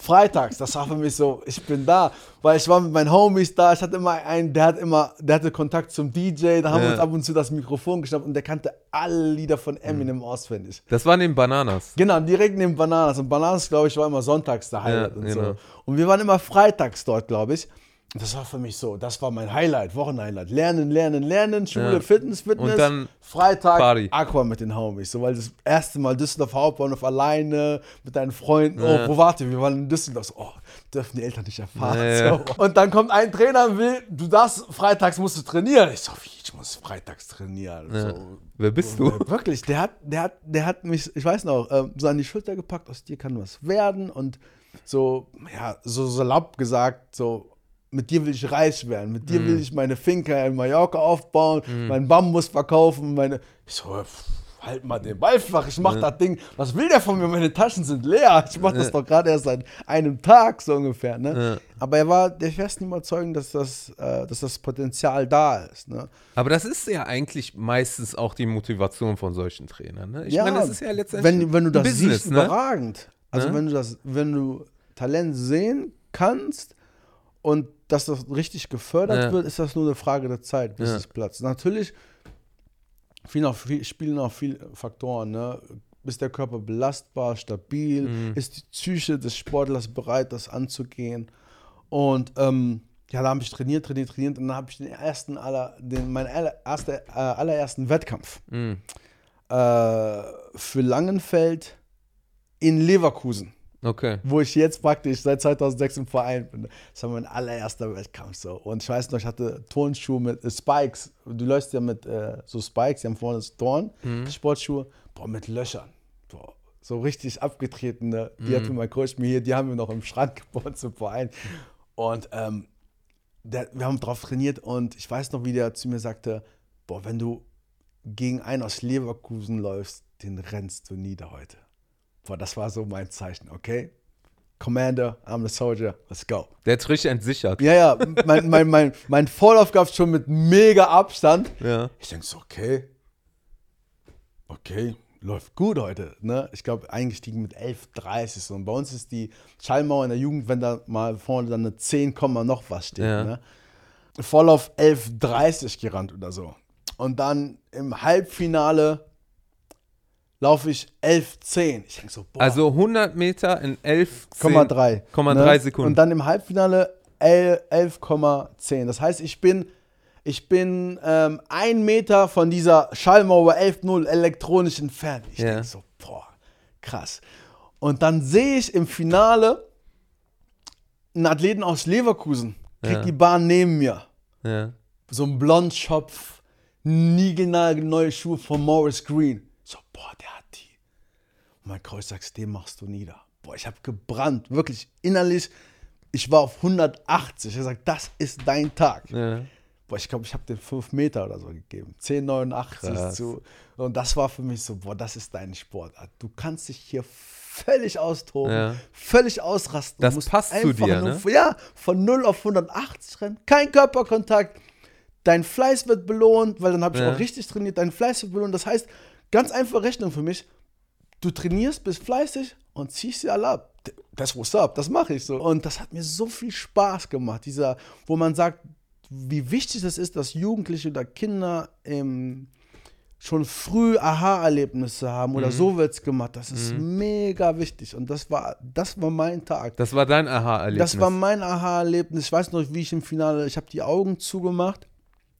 Freitags, das war für mich so, ich bin da, weil ich war mit meinen Homies da, ich hatte immer einen, der hat immer, der hatte Kontakt zum DJ, da haben wir Ja. uns ab und zu das Mikrofon geschnappt und der kannte alle Lieder von Eminem auswendig. Das waren den Bananas. Genau, direkt neben Bananas. Und Bananas, glaube ich, war immer sonntags der Highlight Ja, und genau. so. Und wir waren immer freitags dort, glaube ich. Und das war für mich so, das war mein Highlight, Wochenhighlight. Lernen, lernen, lernen, Schule, Ja. Fitness, Fitness. Und dann Freitag Party. Aqua mit den Homies. So, weil das erste Mal Düsseldorf Hauptbahnhof alleine mit deinen Freunden. Ja. Oh, wo wart ihr? Wir waren in Düsseldorf. So, oh, dürfen die Eltern nicht erfahren. Ja. So. Und dann kommt ein Trainer und will, du darfst, freitags musst du trainieren. Ich so, wie, ich muss freitags trainieren. So, Wer bist du? Wirklich, der hat, der hat, der hat mich, ich weiß noch, ähm, so an die Schulter gepackt, aus dir kann was werden und so, ja, so salopp gesagt, so, mit dir will ich reich werden, mit dir will ich meine Finca in Mallorca aufbauen, meinen Bambus verkaufen, meine, ich so, halt mal den Ball flach, ich mach das Ding, was will der von mir, meine Taschen sind leer, ich mach das doch gerade erst seit einem Tag, so ungefähr, ne, aber er war der festen Überzeugung, dass das, äh, dass das Potenzial da ist, ne. Aber das ist ja eigentlich meistens auch die Motivation von solchen Trainern. Ne? Ich Ja, meine, das ist ja letztendlich wenn, wenn du das Business, siehst, ne? überragend. Also wenn du das, wenn du Talent sehen kannst und dass das richtig gefördert Ja. wird, ist das nur eine Frage der Zeit, bis Ja. es platzt. Natürlich viel spielen auch viele Faktoren. Ne? Ist der Körper belastbar, stabil? Mhm. Ist die Psyche des Sportlers bereit, das anzugehen? Und ähm, ja, da habe ich trainiert, trainiert, trainiert und dann habe ich den ersten aller, den, meinen aller, erste, äh, allerersten Wettkampf Mhm. äh, für Langenfeld in Leverkusen. Okay. wo ich jetzt praktisch seit 2006 im Verein bin. Das war mein allererster Wettkampf so. Und ich weiß noch, ich hatte Turnschuhe mit äh, Spikes. Du läufst ja mit äh, so Spikes, die haben vorne das Dorn, Sportschuhe, boah, mit Löchern. Boah, so richtig abgetretene. Die hat mir mein Coach mir hier, die haben wir noch im Schrank gebaut zum Verein. Und ähm, der, wir haben drauf trainiert und ich weiß noch, wie der zu mir sagte, boah, wenn du gegen einen aus Leverkusen läufst, den rennst du nieder heute. Boah, das war so mein Zeichen, okay? Commander, I'm the soldier, let's go. Der hat richtig entsichert. Ja, ja, mein, mein, mein, mein Vorlauf gab es schon mit mega Abstand. Ja. Ich denke so, okay, okay, läuft gut heute. Ne? Ich glaube, eingestiegen mit 11,30 so. Und bei uns ist die Schallmauer in der Jugend, wenn da mal vorne dann eine 10, Komma noch was steht. Ja. Ne? Vorlauf 11,30 gerannt oder so. Und dann im Halbfinale laufe ich 11,10. Ich denke so, boah. Also 100 Meter in 11, 11,3 10,3 Sekunden. Und dann im Halbfinale 11 11,10. Das heißt, ich bin, ich bin ähm, ein Meter von dieser Schallmauer 11.0 elektronisch entfernt. Ich Ja. denke so, boah, krass. Und dann sehe ich im Finale einen Athleten aus Leverkusen, kriegt Ja. die Bahn neben mir. Ja. So ein Blondschopf, niegelnagelneue Schuhe von Morris Green. So, boah, der hat die. Und mein sagt, den machst du nieder. Boah, ich habe gebrannt, wirklich innerlich. Ich war auf 180. Er sagt, das ist dein Tag. Ja. Boah, ich glaube, ich habe den 5 Meter oder so gegeben. 10,89 Krass. zu. Und das war für mich so, boah, das ist deine Sportart. Du kannst dich hier völlig austoben, Ja. völlig ausrasten. Das Du musst passt zu einfach dir, nur, ne? Ja, von 0 auf 180 rennen, kein Körperkontakt. Dein Fleiß wird belohnt, weil dann habe ich Ja. auch richtig trainiert. Dein Fleiß wird belohnt. Das heißt, ganz einfache Rechnung für mich. Du trainierst, bist fleißig und ziehst sie alle ab. Das what's up, das mache ich so. Und das hat mir so viel Spaß gemacht, dieser, wo man sagt, wie wichtig es ist, dass Jugendliche oder Kinder ähm, schon früh Aha-Erlebnisse haben oder so wird's gemacht. Das ist mega wichtig. Und das war, das war mein Tag. Das war dein Aha-Erlebnis. Das war mein Aha-Erlebnis. Ich weiß noch, wie ich im Finale, ich habe die Augen zugemacht.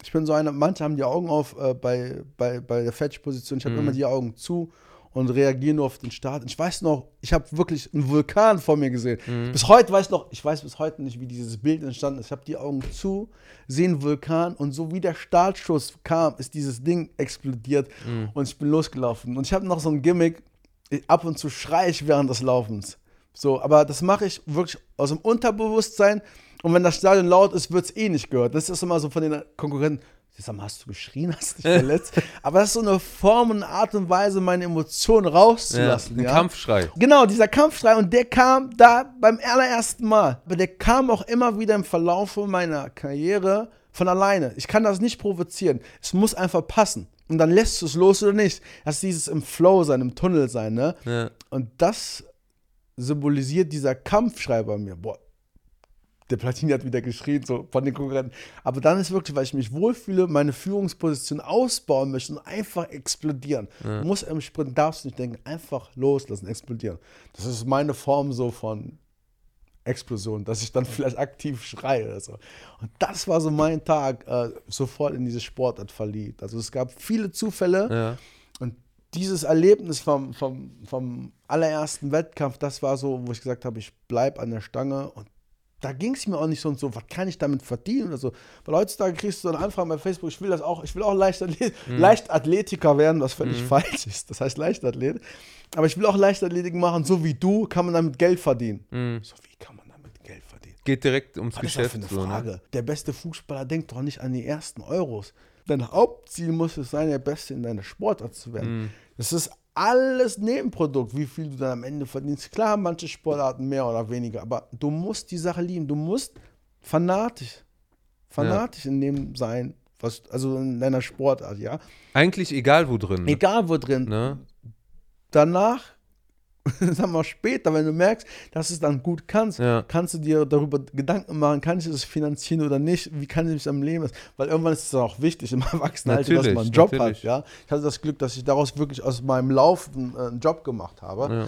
Ich bin so einer, manche haben die Augen auf äh, bei, bei, bei der Fetch-Position. Ich habe immer die Augen zu und reagiere nur auf den Start. Und ich weiß noch, ich habe wirklich einen Vulkan vor mir gesehen. Bis heute weiß ich noch, ich weiß bis heute nicht, wie dieses Bild entstanden ist. Ich habe die Augen zu, sehe einen Vulkan und so wie der Startschuss kam, ist dieses Ding explodiert und ich bin losgelaufen. Und ich habe noch so ein Gimmick, ab und zu schreie ich während des Laufens. So, aber das mache ich wirklich aus dem Unterbewusstsein. Und wenn das Stadion laut ist, wird es eh nicht gehört. Das ist immer so von den Konkurrenten. Sag mal, hast du geschrien, hast du dich verletzt? aber das ist so eine Form und Art und Weise, meine Emotionen ja, rauszulassen. ein ja? Kampfschrei. Genau, dieser Kampfschrei und der kam da beim allerersten Mal. Aber der kam auch immer wieder im Verlaufe meiner Karriere von alleine. Ich kann das nicht provozieren. Es muss einfach passen. Und dann lässt du es los oder nicht. Das ist dieses im Flow sein, im Tunnel sein, ne? Ja. Und das symbolisiert dieser Kampfschrei bei mir. Boah, der Platini hat wieder geschrien, so von den Konkurrenten. Aber dann ist wirklich, weil ich mich wohlfühle, meine Führungsposition ausbauen möchte und einfach explodieren. Du musst im Sprint, darfst du nicht denken, einfach loslassen, explodieren. Das ist meine Form so von Explosion, dass ich dann vielleicht aktiv schreie oder so. Und das war so mein Tag, äh, sofort in diese Sportart verliebt. Also es gab viele Zufälle. Ja. Und dieses Erlebnis vom, vom, vom allerersten Wettkampf, das war so, wo ich gesagt habe, ich bleibe an der Stange. Und da ging es mir auch nicht so und so, was kann ich damit verdienen oder so. Weil heutzutage kriegst du so eine Anfrage bei Facebook, ich will das auch, ich will auch Leichtathlet Leichtathletiker werden, was völlig falsch ist. Das heißt Leichtathlet. Aber ich will auch Leichtathletik machen, so wie du, kann man damit Geld verdienen. So, wie kann man damit Geld verdienen? Geht direkt ums Was ist das Geschäft. für eine So, ne? Frage? Der beste Fußballer denkt doch nicht an die ersten Euros. Dein Hauptziel muss es sein, der Beste in deiner Sportart zu werden. Mhm. Das ist alles Nebenprodukt, wie viel du dann am Ende verdienst. Klar, haben manche Sportarten mehr oder weniger, aber du musst die Sache lieben. Du musst fanatisch, fanatisch in dem sein, was, also in deiner Sportart, ja. Eigentlich egal wo drin. Ne? Egal wo drin. Ne? Danach, sag mal später, wenn du merkst, dass du es dann gut kannst, Ja. kannst du dir darüber Gedanken machen, kann ich das finanzieren oder nicht, wie kann ich mich am Leben, weil irgendwann ist es auch wichtig im Erwachsenenalter, dass man einen Job natürlich. hat, ja. Ich hatte das Glück, dass ich daraus wirklich aus meinem Laufen äh, einen Job gemacht habe. Ja.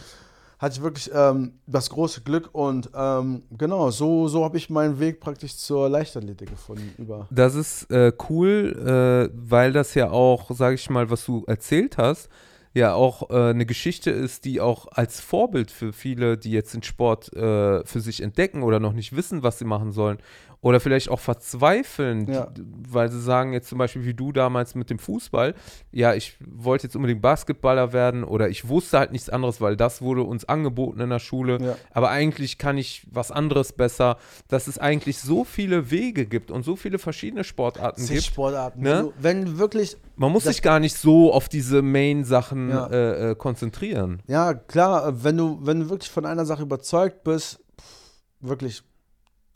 Hatte ich wirklich ähm, das große Glück und ähm, genau, so, so habe ich meinen Weg praktisch zur Leichtathletik gefunden. Über Das ist äh, cool, äh, weil das ja auch, sage ich mal, was du erzählt hast, ja auch äh, eine Geschichte ist, die auch als Vorbild für viele, die jetzt den Sport äh, für sich entdecken oder noch nicht wissen, was sie machen sollen, oder vielleicht auch verzweifeln, Ja. weil sie sagen jetzt zum Beispiel wie du damals mit dem Fußball, ja, ich wollte jetzt unbedingt Basketballer werden oder ich wusste halt nichts anderes, weil das wurde uns angeboten in der Schule, Ja. aber eigentlich kann ich was anderes besser, dass es eigentlich so viele Wege gibt und so viele verschiedene Sportarten Zig gibt. Sportarten. Ne? Wenn, du, wenn wirklich Man muss sich gar nicht so auf diese Main-Sachen Ja. äh, äh, konzentrieren. Ja, klar, wenn du, wenn du wirklich von einer Sache überzeugt bist, pff, wirklich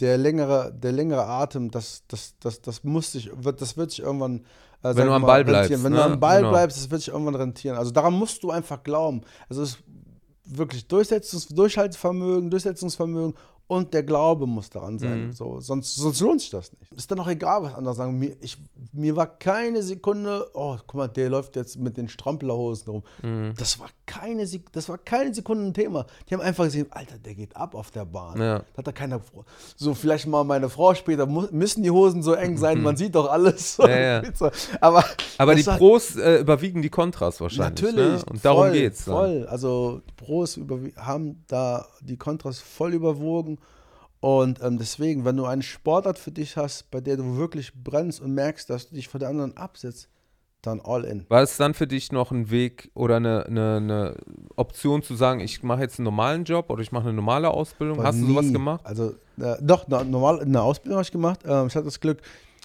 der längere, der längere Atem, das, das, das, das muss sich, wird, das wird sich irgendwann äh, sag du am Ball bleibst, rentieren. Wenn ne? du am Ball Genau. bleibst, das wird sich irgendwann rentieren. Also daran musst du einfach glauben. Also es ist wirklich Durchsetzungs Durchhaltevermögen, Durchsetzungsvermögen und der Glaube muss daran sein. Mhm. So, sonst, sonst lohnt sich das nicht. Ist dann auch egal, was andere sagen. Mir, ich, mir war keine Sekunde, oh, guck mal, der läuft jetzt mit den Strampelerhosen rum. Mhm. Das war keine das war keine Sekunde ein Thema. Die haben einfach gesehen, Alter, der geht ab auf der Bahn. Ja. Da hat da keiner so vielleicht mal meine Frau später müssen die Hosen so eng sein, man sieht doch alles. Ja, ja. Aber Aber das die war- Pros äh, überwiegen die Kontras wahrscheinlich. Natürlich. Ne? Und darum voll, geht's. Dann. Voll. Also die Pros haben da die Kontras voll überwogen. Und ähm, deswegen, wenn du eine Sportart für dich hast, bei der du wirklich brennst und merkst, dass du dich von der anderen absetzt, dann all in. War es dann für dich noch ein Weg oder eine, eine, eine Option zu sagen, ich mache jetzt einen normalen Job oder ich mache eine normale Ausbildung? Aber Hast du sowas nie. gemacht? Also, äh, doch, na, normal, eine Ausbildung habe ich gemacht. Ähm, ich hatte das Glück,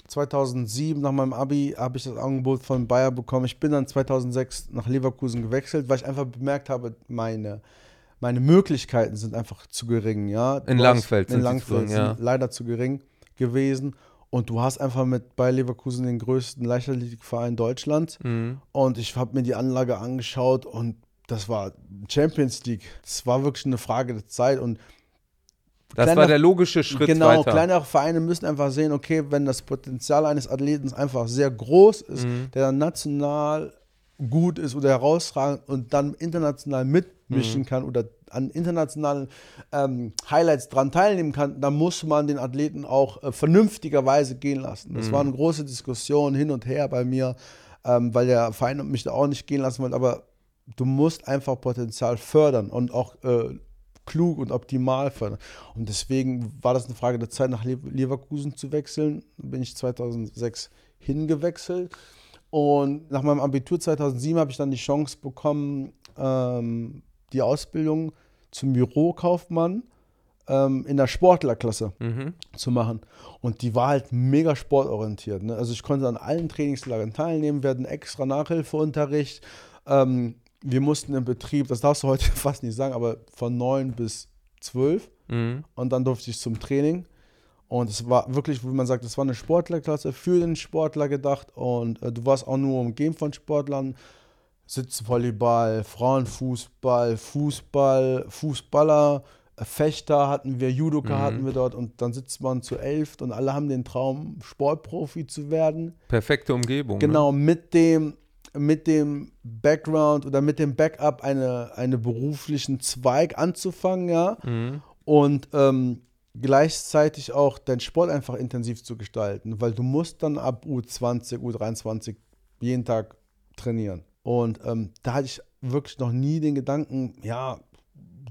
2007 nach meinem Abi habe ich das Angebot von Bayer bekommen. Ich bin dann 2006 nach Leverkusen gewechselt, weil ich einfach bemerkt habe, meine, meine Möglichkeiten sind einfach zu gering. Ja? Du In hast- Langfeld in sind Langfeld gering, ja. sind leider zu gering gewesen. Und du hast einfach mit Bayer Leverkusen den größten Leichtathletikverein Deutschlands. Mhm. Und ich habe mir die Anlage angeschaut und das war Champions League. Das war wirklich eine Frage der Zeit. Und Das Kleiner- war der logische Schritt genau, weiter. kleinere Vereine müssen einfach sehen, okay, wenn das Potenzial eines Athleten einfach sehr groß ist, Mhm. der dann national gut ist oder herausragend und dann international mitmischen Mhm. kann oder an internationalen ähm, Highlights dran teilnehmen kann, dann muss man den Athleten auch äh, vernünftigerweise gehen lassen. Das Mhm. war eine große Diskussion hin und her bei mir, ähm, weil der Verein mich da auch nicht gehen lassen wollte, aber du musst einfach Potenzial fördern und auch äh, klug und optimal fördern. Und deswegen war das eine Frage der Zeit, nach Le Leverkusen zu wechseln. Da bin ich 2006 hingewechselt. Und nach meinem Abitur 2007 habe ich dann die Chance bekommen, ähm, die Ausbildung zum Bürokaufmann ähm, in der Sportlerklasse Mhm. zu machen. Und die war halt mega sportorientiert. Ne? Also ich konnte an allen Trainingslagern teilnehmen, wir hatten extra Nachhilfeunterricht. Ähm, wir mussten im Betrieb, das darfst du heute fast nicht sagen, aber von 9 bis 12 Mhm. und dann durfte ich zum Training. Und es war wirklich, wie man sagt, es war eine Sportlerklasse für den Sportler gedacht. Und äh, du warst auch nur umgeben von Sportlern. Sitzvolleyball, Frauenfußball, Fußball, Fußballer, Fechter hatten wir, Judoka Mhm. hatten wir dort. Und dann sitzt man zu elf und alle haben den Traum, Sportprofi zu werden. Perfekte Umgebung. Genau, mit dem, mit dem Background oder mit dem Backup eine, eine beruflichen Zweig anzufangen, ja Ne? Mhm. und ähm, gleichzeitig auch deinen Sport einfach intensiv zu gestalten, weil du musst dann ab U20, U23 jeden Tag trainieren. Und ähm, da hatte ich wirklich noch nie den Gedanken, ja,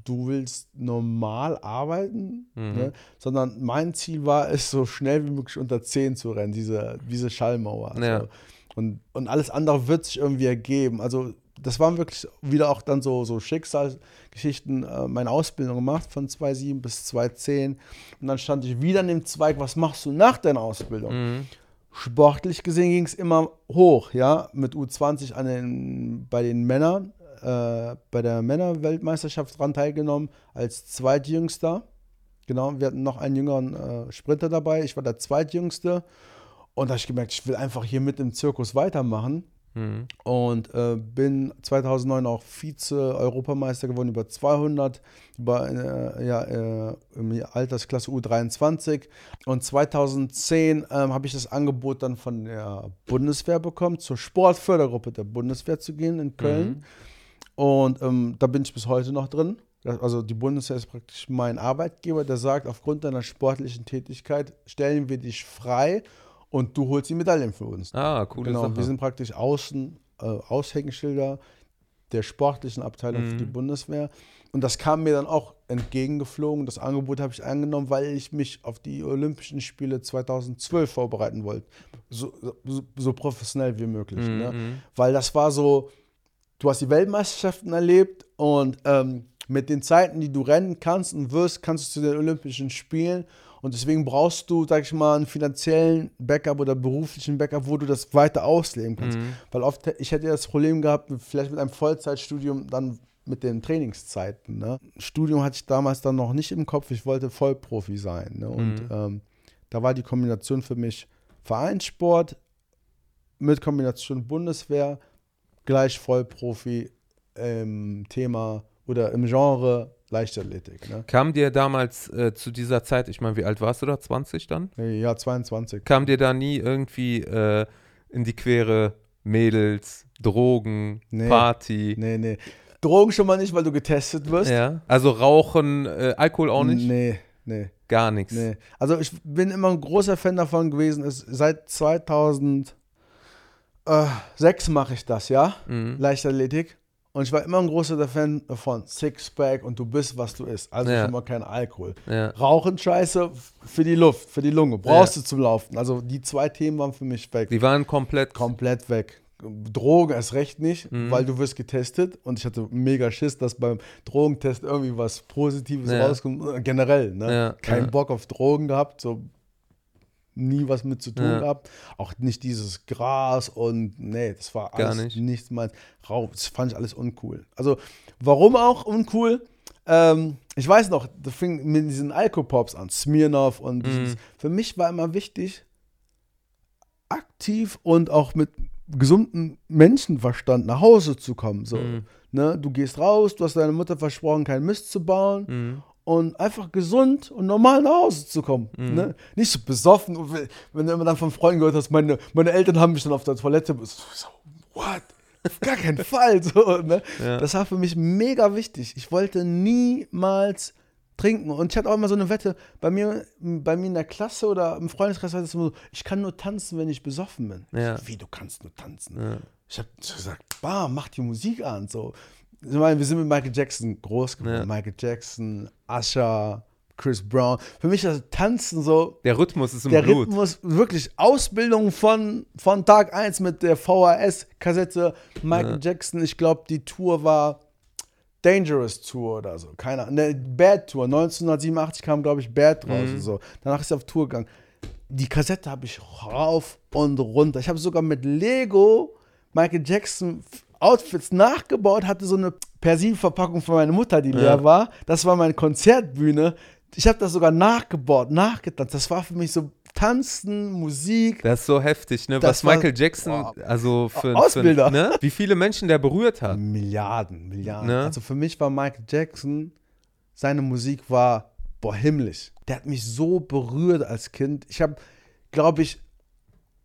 du willst normal arbeiten, Mhm. ne? sondern mein Ziel war es, so schnell wie möglich unter 10 zu rennen, diese, diese Schallmauer. Ja. So. Und, und alles andere wird sich irgendwie ergeben. Also das waren wirklich wieder auch dann so, so Schicksalsgeschichten, äh, meine Ausbildung gemacht von 2007 bis 2010. Und dann stand ich wieder in dem Zweig, was machst du nach deiner Ausbildung? Mhm. Sportlich gesehen ging es immer hoch, ja, mit U20 an den, bei den Männern, äh, bei der Männerweltmeisterschaft dran teilgenommen, als Zweitjüngster. Genau, wir hatten noch einen jüngeren äh, Sprinter dabei, ich war der Zweitjüngste. Und da habe ich gemerkt, ich will einfach hier mit im Zirkus weitermachen. Mhm. Und äh, bin 2009 auch Vize-Europameister geworden über 200, über, äh, ja, äh, im Altersklasse U23. Und 2010 ähm, habe ich das Angebot dann von der Bundeswehr bekommen, zur Sportfördergruppe der Bundeswehr zu gehen in Köln. Und ähm, da bin ich bis heute noch drin. Also die Bundeswehr ist praktisch mein Arbeitgeber, der sagt, aufgrund deiner sportlichen Tätigkeit stellen wir dich frei und du holst die Medaillen für uns. Ah, coole Genau, Sache. wir sind praktisch außen, äh, Aushängeschilder der sportlichen Abteilung für die Bundeswehr. Und das kam mir dann auch entgegengeflogen. Das Angebot habe ich angenommen, weil ich mich auf die Olympischen Spiele 2012 vorbereiten wollte. So, so, so professionell wie möglich. Ne? Weil das war so, du hast die Weltmeisterschaften erlebt und ähm, mit den Zeiten, die du rennen kannst und wirst, kannst du zu den Olympischen Spielen. Und deswegen brauchst du, sag ich mal, einen finanziellen Backup oder beruflichen Backup, wo du das weiter ausleben kannst. Weil oft, ich hätte ja das Problem gehabt, vielleicht mit einem Vollzeitstudium dann mit den Trainingszeiten. Ne? Studium hatte ich damals dann noch nicht im Kopf, ich wollte Vollprofi sein. Ne? Und ähm, da war die Kombination für mich Vereinssport mit Kombination Bundeswehr gleich Vollprofi im Thema oder im Genre Leichtathletik. Ne? Kam dir damals äh, zu dieser Zeit, ich meine, wie alt warst du da? 20 dann? Ja, 22. Kam dir da nie irgendwie äh, in die Quere Mädels, Drogen, Nee. Party? Nee, nee. Drogen schon mal nicht, weil du getestet wirst. Ja. Also Rauchen, äh, Alkohol auch nicht? Nee, nee, Gar nichts. nee. Also ich bin immer ein großer Fan davon gewesen. Es, seit 2006 mache ich das, ja? Mhm. Leichtathletik. Und ich war immer ein großer Fan davon. Sixpack und du bist, was du isst. Also Ja. schon mal kein Alkohol. Ja. Rauchen, Scheiße, für die Luft, für die Lunge. Brauchst Ja. du zum Laufen. Also die zwei Themen waren für mich weg. Die waren komplett. komplett weg. Drogen erst recht nicht, Mhm. weil du wirst getestet und ich hatte mega Schiss, dass beim Drogentest irgendwie was Positives rauskommt. Generell, ne? Kein. Bock auf Drogen gehabt, so nie was mit zu tun Ja. gehabt. Auch nicht dieses Gras und nee, das war Gar alles nicht. nichts meins. Rauch, das fand ich alles uncool. Also, warum auch uncool? Ähm, ich weiß noch, das fing mit diesen Alkopops an, Smirnoff und Mhm. für mich war immer wichtig, aktiv und auch mit gesundem Menschenverstand nach Hause zu kommen. So, Mhm. ne? Du gehst raus, du hast deiner Mutter versprochen, keinen Mist zu bauen Mhm. Und einfach gesund und normal nach Hause zu kommen. Ne? Nicht so besoffen, und wenn- du immer dann von Freunden gehört hast, meine, meine Eltern haben mich dann auf der Toilette. So, what? Auf gar keinen Fall. So, ne? Ja. Das war für mich mega wichtig. Ich wollte niemals trinken. Und ich hatte auch immer so eine Wette, bei mir, bei mir in der Klasse oder im Freundeskreis war das immer so, ich kann nur tanzen, wenn ich besoffen bin. Ja. Ich so, Wie, du kannst nur tanzen? Ja. Ich habe gesagt, bam, mach die Musik an. So. Ich meine, wir sind mit Michael Jackson groß geworden. Ja. Michael Jackson, Usher, Chris Brown. Für mich das Tanzen so, Der Rhythmus ist im der Blut. Rhythmus, wirklich Ausbildung von, von Tag 1 mit der VHS-Kassette. Michael Jackson, ich glaube, die Tour war Dangerous Tour oder so. Keine Ahnung. Ne, Bad Tour. 1987 kam, glaube ich, Bad raus. und So. Danach ist er auf Tour gegangen. Die Kassette habe ich rauf und runter. Ich habe sogar mit Lego Michael Jackson Outfits nachgebaut, hatte so eine Persilverpackung von meiner Mutter, die leer war. Das war meine Konzertbühne. Ich habe das sogar nachgebaut, nachgetanzt. Das war für mich so Tanzen, Musik. Das ist so heftig, ne? Das Was war- Michael Jackson, Boah. also für, Ausbilder. für ne? wie viele Menschen der berührt hat. Milliarden, Milliarden. Ne? Also für mich war Michael Jackson, seine Musik war, boah, himmlisch. Der hat mich so berührt als Kind. Ich habe, glaube ich,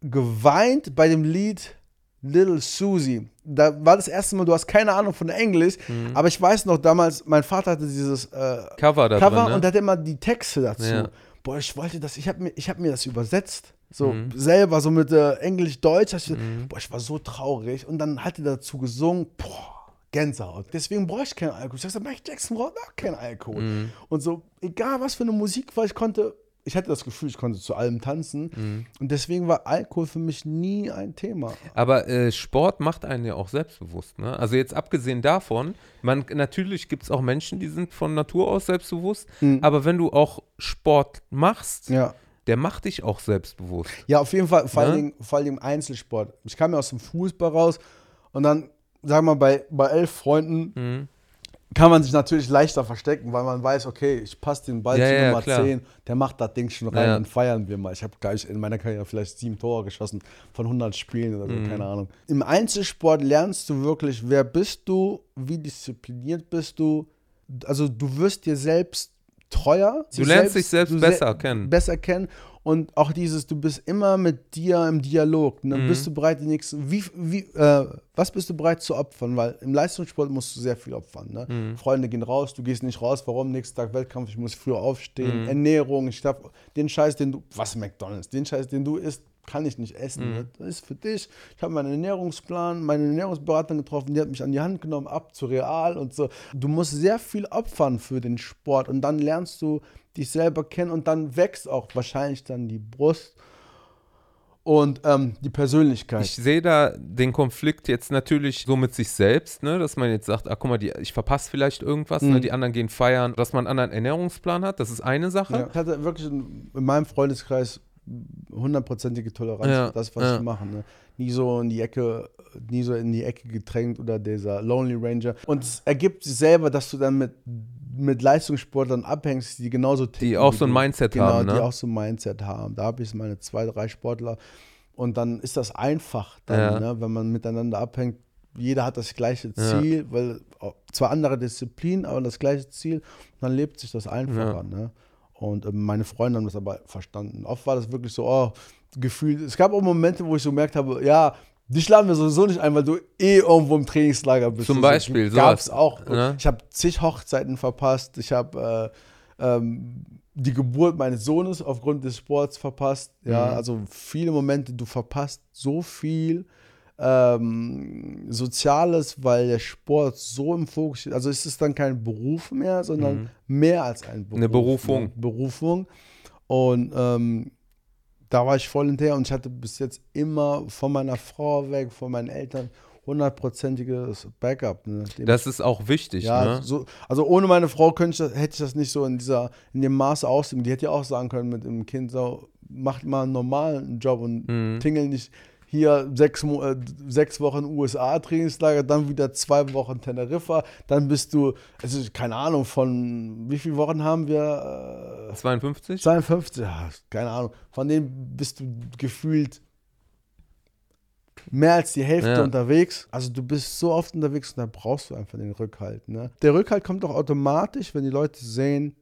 geweint bei dem Lied Little Susie. Da war das erste Mal, du hast keine Ahnung von Englisch, Mhm. aber ich weiß noch damals, mein Vater hatte dieses äh, Cover da Cover drin, ne? und hatte immer die Texte dazu. Ja. Boah, ich wollte das, ich habe mir, ich hab mir das übersetzt. So Mhm. selber, so mit äh, Englisch-Deutsch. Ich, Boah, ich war so traurig. Und dann hat er dazu gesungen, boah, Gänsehaut. Deswegen brauche ich keinen Alkohol. Ich sag, Michael Jackson braucht auch keinen Alkohol. Mhm. Und so, egal was für eine Musik war, ich konnte, ich hatte das Gefühl, ich konnte zu allem tanzen. Mhm. Und deswegen war Alkohol für mich nie ein Thema. Aber äh, Sport macht einen ja auch selbstbewusst. Ne? Also jetzt abgesehen davon, man, natürlich gibt es auch Menschen, die sind von Natur aus selbstbewusst, aber wenn du auch Sport machst, Ja. der macht dich auch selbstbewusst. Ja, auf jeden Fall, vor Ne? allem, vor allem im Einzelsport. Ich kam ja aus dem Fußball raus und dann, sag mal, bei, bei elf Freunden Mhm. Kann man sich natürlich leichter verstecken, weil man weiß, okay, ich passe den Ball Ja, zu ja, Nummer klar. 10, der macht das Ding schon rein, Ja. dann feiern wir mal. Ich habe gleich in meiner Karriere vielleicht sieben Tore geschossen von 100 Spielen oder so, Mhm. keine Ahnung. Im Einzelsport lernst du wirklich, wer bist du, wie diszipliniert bist du. Also du wirst dir selbst treuer. Du lernst dich selbst besser kennen. Besser kennen. Und auch dieses, du bist immer mit dir im Dialog. Ne? Mhm. Bist du bereit, die nächsten, wie, wie, äh, was bist du bereit zu opfern? Weil im Leistungssport musst du sehr viel opfern. Ne? Mhm. Freunde gehen raus, du gehst nicht raus. Warum? Nächsten Tag Wettkampf, ich muss früher aufstehen. Mhm. Ernährung, ich darf den Scheiß, den du, was McDonalds, den Scheiß, den du isst, kann ich nicht essen. Mhm. Das ist für dich. Ich habe meinen Ernährungsplan, meine Ernährungsberaterin getroffen, die hat mich an die Hand genommen, ab zu Real und so. Du musst sehr viel opfern für den Sport und dann lernst du dich selber kennen und dann wächst auch wahrscheinlich dann die Brust und ähm, die Persönlichkeit. Ich sehe da den Konflikt jetzt natürlich so mit sich selbst, ne, dass man jetzt sagt, ah, guck mal, die, ich verpasse vielleicht irgendwas, ne, Mhm. die anderen gehen feiern, dass man einen anderen Ernährungsplan hat, das ist eine Sache. Ja. Ich hatte wirklich in, in meinem Freundeskreis hundertprozentige Toleranz Ja, für das, was ja. ich mache. Ne? Nie so in die Ecke, nie so in die Ecke gedrängt oder dieser Lonely Ranger. Und es ergibt sich selber, dass du dann mit, mit Leistungssportlern abhängst, die genauso ticken. Die auch so ein. Mindset genau, haben, ne? die auch so ein Mindset haben. Da habe ich meine zwei, drei Sportler. Und dann ist das einfach, dann, Ja. ne? wenn man miteinander abhängt. Jeder hat das gleiche. Ziel, weil auch- zwar andere Disziplinen, aber das gleiche Ziel. Und dann lebt sich das einfacher. Ne? Und ähm, meine Freunde haben das aber verstanden. Oft war das wirklich so, oh, gefühlt. Es gab auch Momente, wo ich so gemerkt habe, ja, dich laden wir sowieso nicht ein, weil du eh irgendwo im Trainingslager bist. Zum So, Beispiel, Gab es sowas, auch. ne? Ich habe zig Hochzeiten verpasst. Ich habe äh, ähm, die Geburt meines Sohnes aufgrund des Sports verpasst. Ja, Mhm. also viele Momente, du verpasst so viel ähm, Soziales, weil der Sport so im Fokus steht. Also es ist dann kein Beruf mehr, sondern mehr als ein Beruf. Mhm. Eine Berufung. Ne? Berufung. Und ähm, da war ich voll hinterher und ich hatte bis jetzt immer von meiner Frau weg, von meinen Eltern hundertprozentiges Backup. Ne? Das ist auch wichtig, ja, ne? so, also ohne meine Frau könnte ich das, hätte ich das nicht so in dieser, in dem Maße ausüben. Die hätte ja auch sagen können mit dem Kind, so, macht mal einen normalen Job und Mhm. tingel nicht hier sechs, äh, sechs Wochen USA-Trainingslager, dann wieder zwei Wochen Teneriffa, dann bist du, also keine Ahnung, von wie viele Wochen haben wir? Äh, 52? 52, ja, keine Ahnung. Von denen bist du gefühlt mehr als die Hälfte Ja. unterwegs. Also du bist so oft unterwegs und da brauchst du einfach den Rückhalt. Ne? Der Rückhalt kommt doch automatisch, wenn die Leute sehen,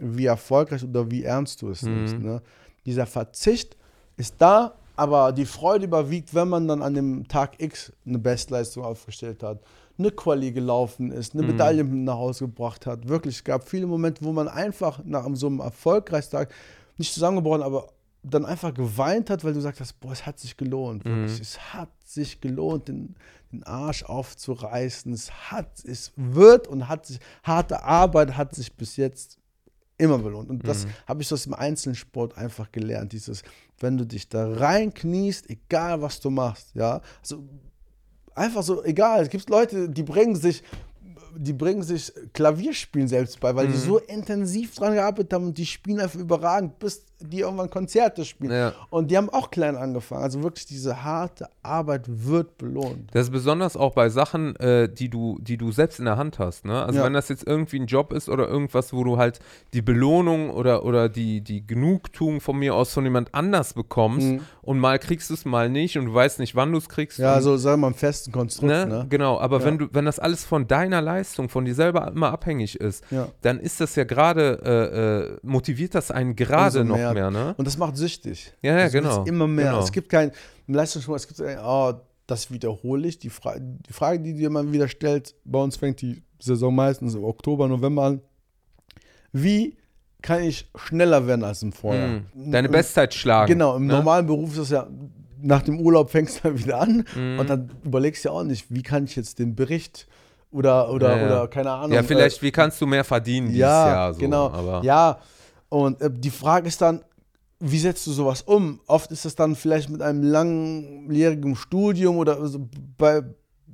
wie erfolgreich oder wie ernst du es Mhm. nimmst. Ne? Dieser Verzicht ist da, aber die Freude überwiegt, wenn man dann an dem Tag X eine Bestleistung aufgestellt hat, eine Quali gelaufen ist, eine Mhm. Medaille mit nach Hause gebracht hat. Wirklich, es gab viele Momente, wo man einfach nach so einem Erfolgreichstag nicht zusammengebrochen, aber dann einfach geweint hat, weil du sagst, hast, boah, es hat sich gelohnt. Wirklich, Mhm. Es hat sich gelohnt, den, den Arsch aufzureißen. Es hat, es wird und hat sich, harte Arbeit hat sich bis jetzt immer belohnt. Und das habe ich so aus dem Einzelsport einfach gelernt. Dieses, wenn du dich da reinkniest, egal was du machst, ja, also einfach so, egal. Es gibt Leute, die bringen sich, die bringen sich Klavierspielen selbst bei, weil die so intensiv dran gearbeitet haben und die spielen einfach überragend, bis die irgendwann Konzerte spielen. Ja. Und die haben auch klein angefangen. Also wirklich diese harte Arbeit wird belohnt. Das ist besonders auch bei Sachen, äh, die, du, die du selbst in der Hand hast. Ne? Also Ja. wenn das jetzt irgendwie ein Job ist oder irgendwas, wo du halt die Belohnung oder, oder die, die Genugtuung von mir aus von jemand anders bekommst Mhm. Und mal kriegst du es, mal nicht und du weißt nicht, wann du es kriegst. Ja, und, so sagen wir mal im festen Konstrukt. ne? Ne? Genau, aber Ja. wenn du, wenn das alles von deiner Leistung, von dir selber immer abhängig ist, Ja. dann ist das ja gerade, äh, äh, motiviert das einen gerade noch mehr. mehr, ne? Und das macht süchtig. Ja, ja, Also genau, Immer mehr. genau. Es gibt kein, Leistungssport, es gibt, oh, das wiederhole ich. Die, Fra die Frage, die dir immer wieder stellt, bei uns fängt die Saison meistens im Oktober, November an. Wie kann ich schneller werden als im Vorjahr? Mhm. Deine Bestzeit schlagen. Genau, im ne? normalen Beruf ist das ja, nach dem Urlaub fängst du dann wieder an Mhm. und dann überlegst du ja auch nicht, wie kann ich jetzt den Bericht oder, oder, Ja, ja. oder keine Ahnung. Ja, äh, vielleicht, wie kannst du mehr verdienen dieses ja, Jahr? So, genau. Aber Ja, und äh, die Frage ist dann, wie setzt du sowas um? Oft ist es dann vielleicht mit einem langjährigen Studium oder so bei,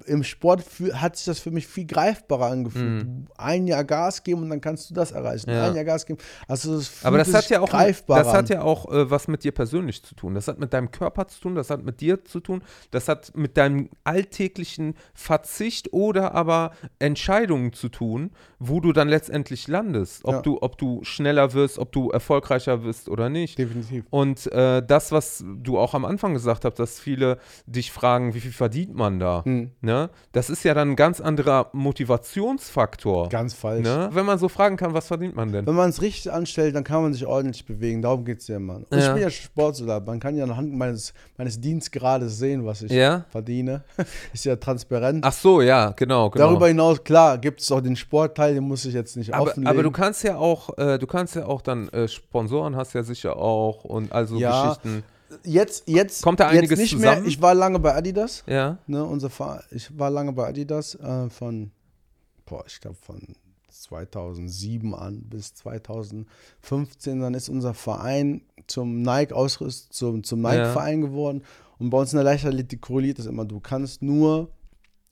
im Sport hat sich das für mich viel greifbarer angefühlt. Ein Jahr Gas geben und dann kannst du das erreichen. Mhm. Ja. Ein Jahr Gas geben. Also es Aber das hat ja auch, das hat ja auch äh, was mit dir persönlich zu tun. Das hat mit deinem Körper zu tun, das hat mit dir zu tun, das hat mit deinem alltäglichen Verzicht oder aber Entscheidungen zu tun, wo du dann letztendlich landest. Ob, Ja. du, ob du schneller wirst, ob du erfolgreicher wirst oder nicht. Definitiv. Und äh, das, was du auch am Anfang gesagt hast, dass viele dich fragen, wie viel verdient man da? Hm. Ne? Das ist ja dann ein ganz anderer Motivationsfaktor. Ganz falsch. Ne? Wenn man so fragen kann, was verdient man denn? Wenn man es richtig anstellt, dann kann man sich ordentlich bewegen. Darum geht es ja immer. Und Ja. Ich bin ja Sportsoldat. Man kann ja anhand meines, meines Dienstgrades sehen, was ich Ja? verdiene. Ist ja transparent. Ach so, ja, genau, genau. Darüber hinaus, klar, gibt es auch den Sportteil, den muss ich jetzt nicht aber, offenlegen. aber du kannst ja auch, äh, du kannst ja auch dann äh, Sponsoren hast ja sicher auch und also Ja. Geschichten. Jetzt, jetzt, Kommt da einiges jetzt nicht zusammen? mehr. Ich war lange bei Adidas. Ja. Ne, unser Verein, ich war lange bei Adidas äh, von, boah, ich glaube von 2007 an bis 2015. Dann ist unser Verein zum Nike-Ausrüst, zum, zum Nike-Verein geworden. Und bei uns in der Leichtathletik korreliert das immer. Du kannst nur,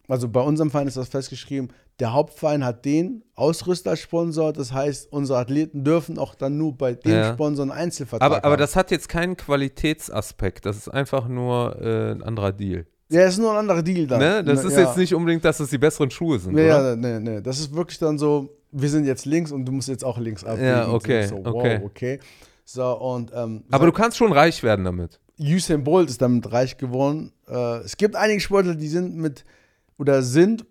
also bei unserem Verein ist das festgeschrieben, der Hauptverein hat den Ausrüster als Sponsor. Das heißt, unsere Athleten dürfen auch dann nur bei dem Ja. Sponsor einen Einzelvertrag Aber, aber haben. das hat jetzt keinen Qualitätsaspekt. Das ist einfach nur äh, ein anderer Deal. ja, ist nur ein anderer Deal dann. Ne? Das Ne, ist ja. jetzt nicht unbedingt, dass es die besseren Schuhe sind. Oder? ja, nee, nee. Das ist wirklich dann so, wir sind jetzt links und du musst jetzt auch links abbiegen. Ja, okay, So, wow, okay. okay. So, und ähm, Aber du kannst schon reich werden damit. Usain Bolt ist damit reich geworden. Äh, es gibt einige Sportler, die sind mit oder sind,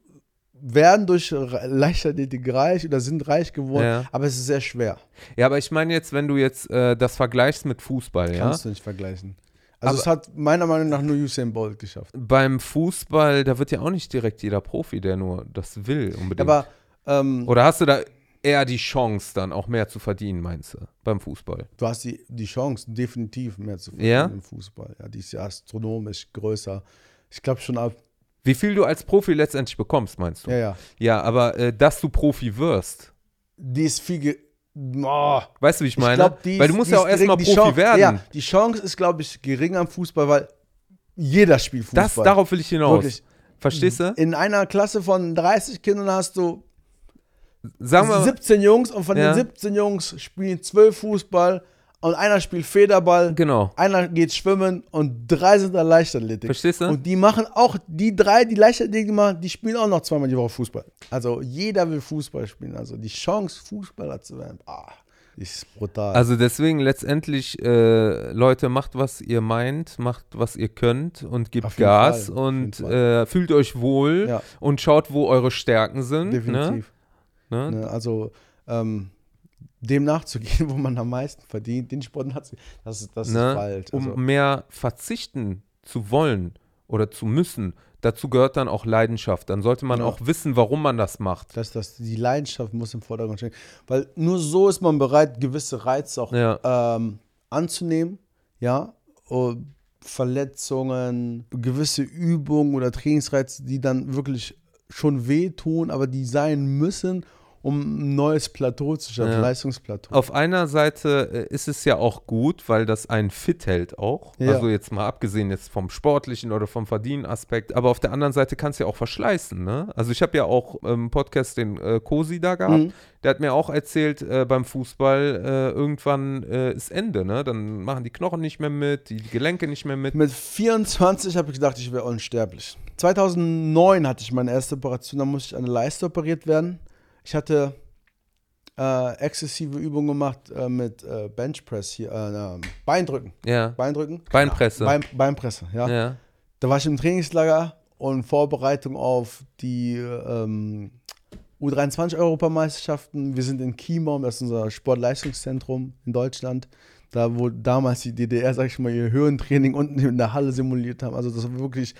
werden durch Leichtathletik reich oder sind reich geworden, Ja. aber es ist sehr schwer. Ja, aber ich meine jetzt, wenn du jetzt äh, das vergleichst mit Fußball, ja. Kannst du nicht vergleichen. Also Aber- es hat meiner Meinung nach nur Usain Bolt geschafft. Beim Fußball, da wird ja auch nicht direkt jeder Profi, der nur das will unbedingt. Aber ähm, Oder hast du da eher die Chance, dann auch mehr zu verdienen, meinst du, beim Fußball? du hast die, die Chance, definitiv mehr zu verdienen Ja? im Fußball. Ja, die ist ja astronomisch größer. Ich glaube schon ab. Wie viel du als Profi letztendlich bekommst, meinst du? Ja, ja. Ja, aber äh, dass du Profi wirst, Die ist viel. Ge oh, weißt du, wie ich meine? glaub, die Weil du musst ja auch erstmal Profi Chance- werden. Ja, die Chance ist, glaube ich, gering am Fußball, weil jeder spielt Fußball. das, darauf will ich hinaus. Wirklich. Verstehst du? In einer Klasse von 30 Kindern hast du Sagen wir 17 Jungs und von Ja. den 17 Jungs spielen 12 Fußball und einer spielt Federball, Genau. einer geht schwimmen und drei sind da Leichtathletik. Verstehst du? Und die machen auch, die drei, die Leichtathletik machen, die spielen auch noch zweimal die Woche Fußball. Also jeder will Fußball spielen. Also die Chance, Fußballer zu werden, ah, ist brutal. Also deswegen letztendlich, äh, Leute, macht, was ihr meint, macht, was ihr könnt und gebt Gas Fall, und äh, fühlt euch wohl Ja. und schaut, wo eure Stärken sind. Definitiv. Ne? Ne? Ne, also ähm, dem nachzugehen, wo man am meisten verdient, den Sport hat das, ist- das Ne? ist falsch. Also, Um mehr verzichten zu wollen oder zu müssen, dazu gehört dann auch Leidenschaft. Dann sollte man Ja. auch wissen, warum man das macht. dass das, die Leidenschaft muss im Vordergrund stehen. Weil nur so ist man bereit, gewisse Reize auch Ja. ähm, anzunehmen. Ja. Oh, Verletzungen, gewisse Übungen oder Trainingsreize, die dann wirklich schon wehtun, aber die sein müssen, um ein neues Plateau zu schaffen, Ja. Leistungsplateau. Auf einer Seite äh, ist es ja auch gut, weil das einen fit hält auch. Ja. Also jetzt mal abgesehen jetzt vom sportlichen oder vom Verdienen-Aspekt. Aber auf der anderen Seite kann es ja auch verschleißen. Ne? Also ich habe ja auch im Podcast den äh, Kosi da gehabt. Mhm. Der hat mir auch erzählt, äh, beim Fußball äh, irgendwann äh, ist Ende. Ne? Dann machen die Knochen nicht mehr mit, die Gelenke nicht mehr mit. Mit 24 habe ich gedacht, ich wäre unsterblich. 2009 hatte ich meine erste Operation, da musste ich an der Leiste operiert werden. Ich hatte äh, exzessive Übungen gemacht äh, mit äh, Benchpress hier, äh, Beindrücken. Ja. Beindrücken? Beinpresse. Bein, Beinpresse, ja. Ja. Da war ich im Trainingslager und Vorbereitung auf die ähm, U23-Europameisterschaften. Wir sind in Chiembaum, das ist unser Sportleistungszentrum in Deutschland. Da, wo damals die DDR, sag ich mal, ihr Höhentraining unten in der Halle simuliert haben. Also das war wirklich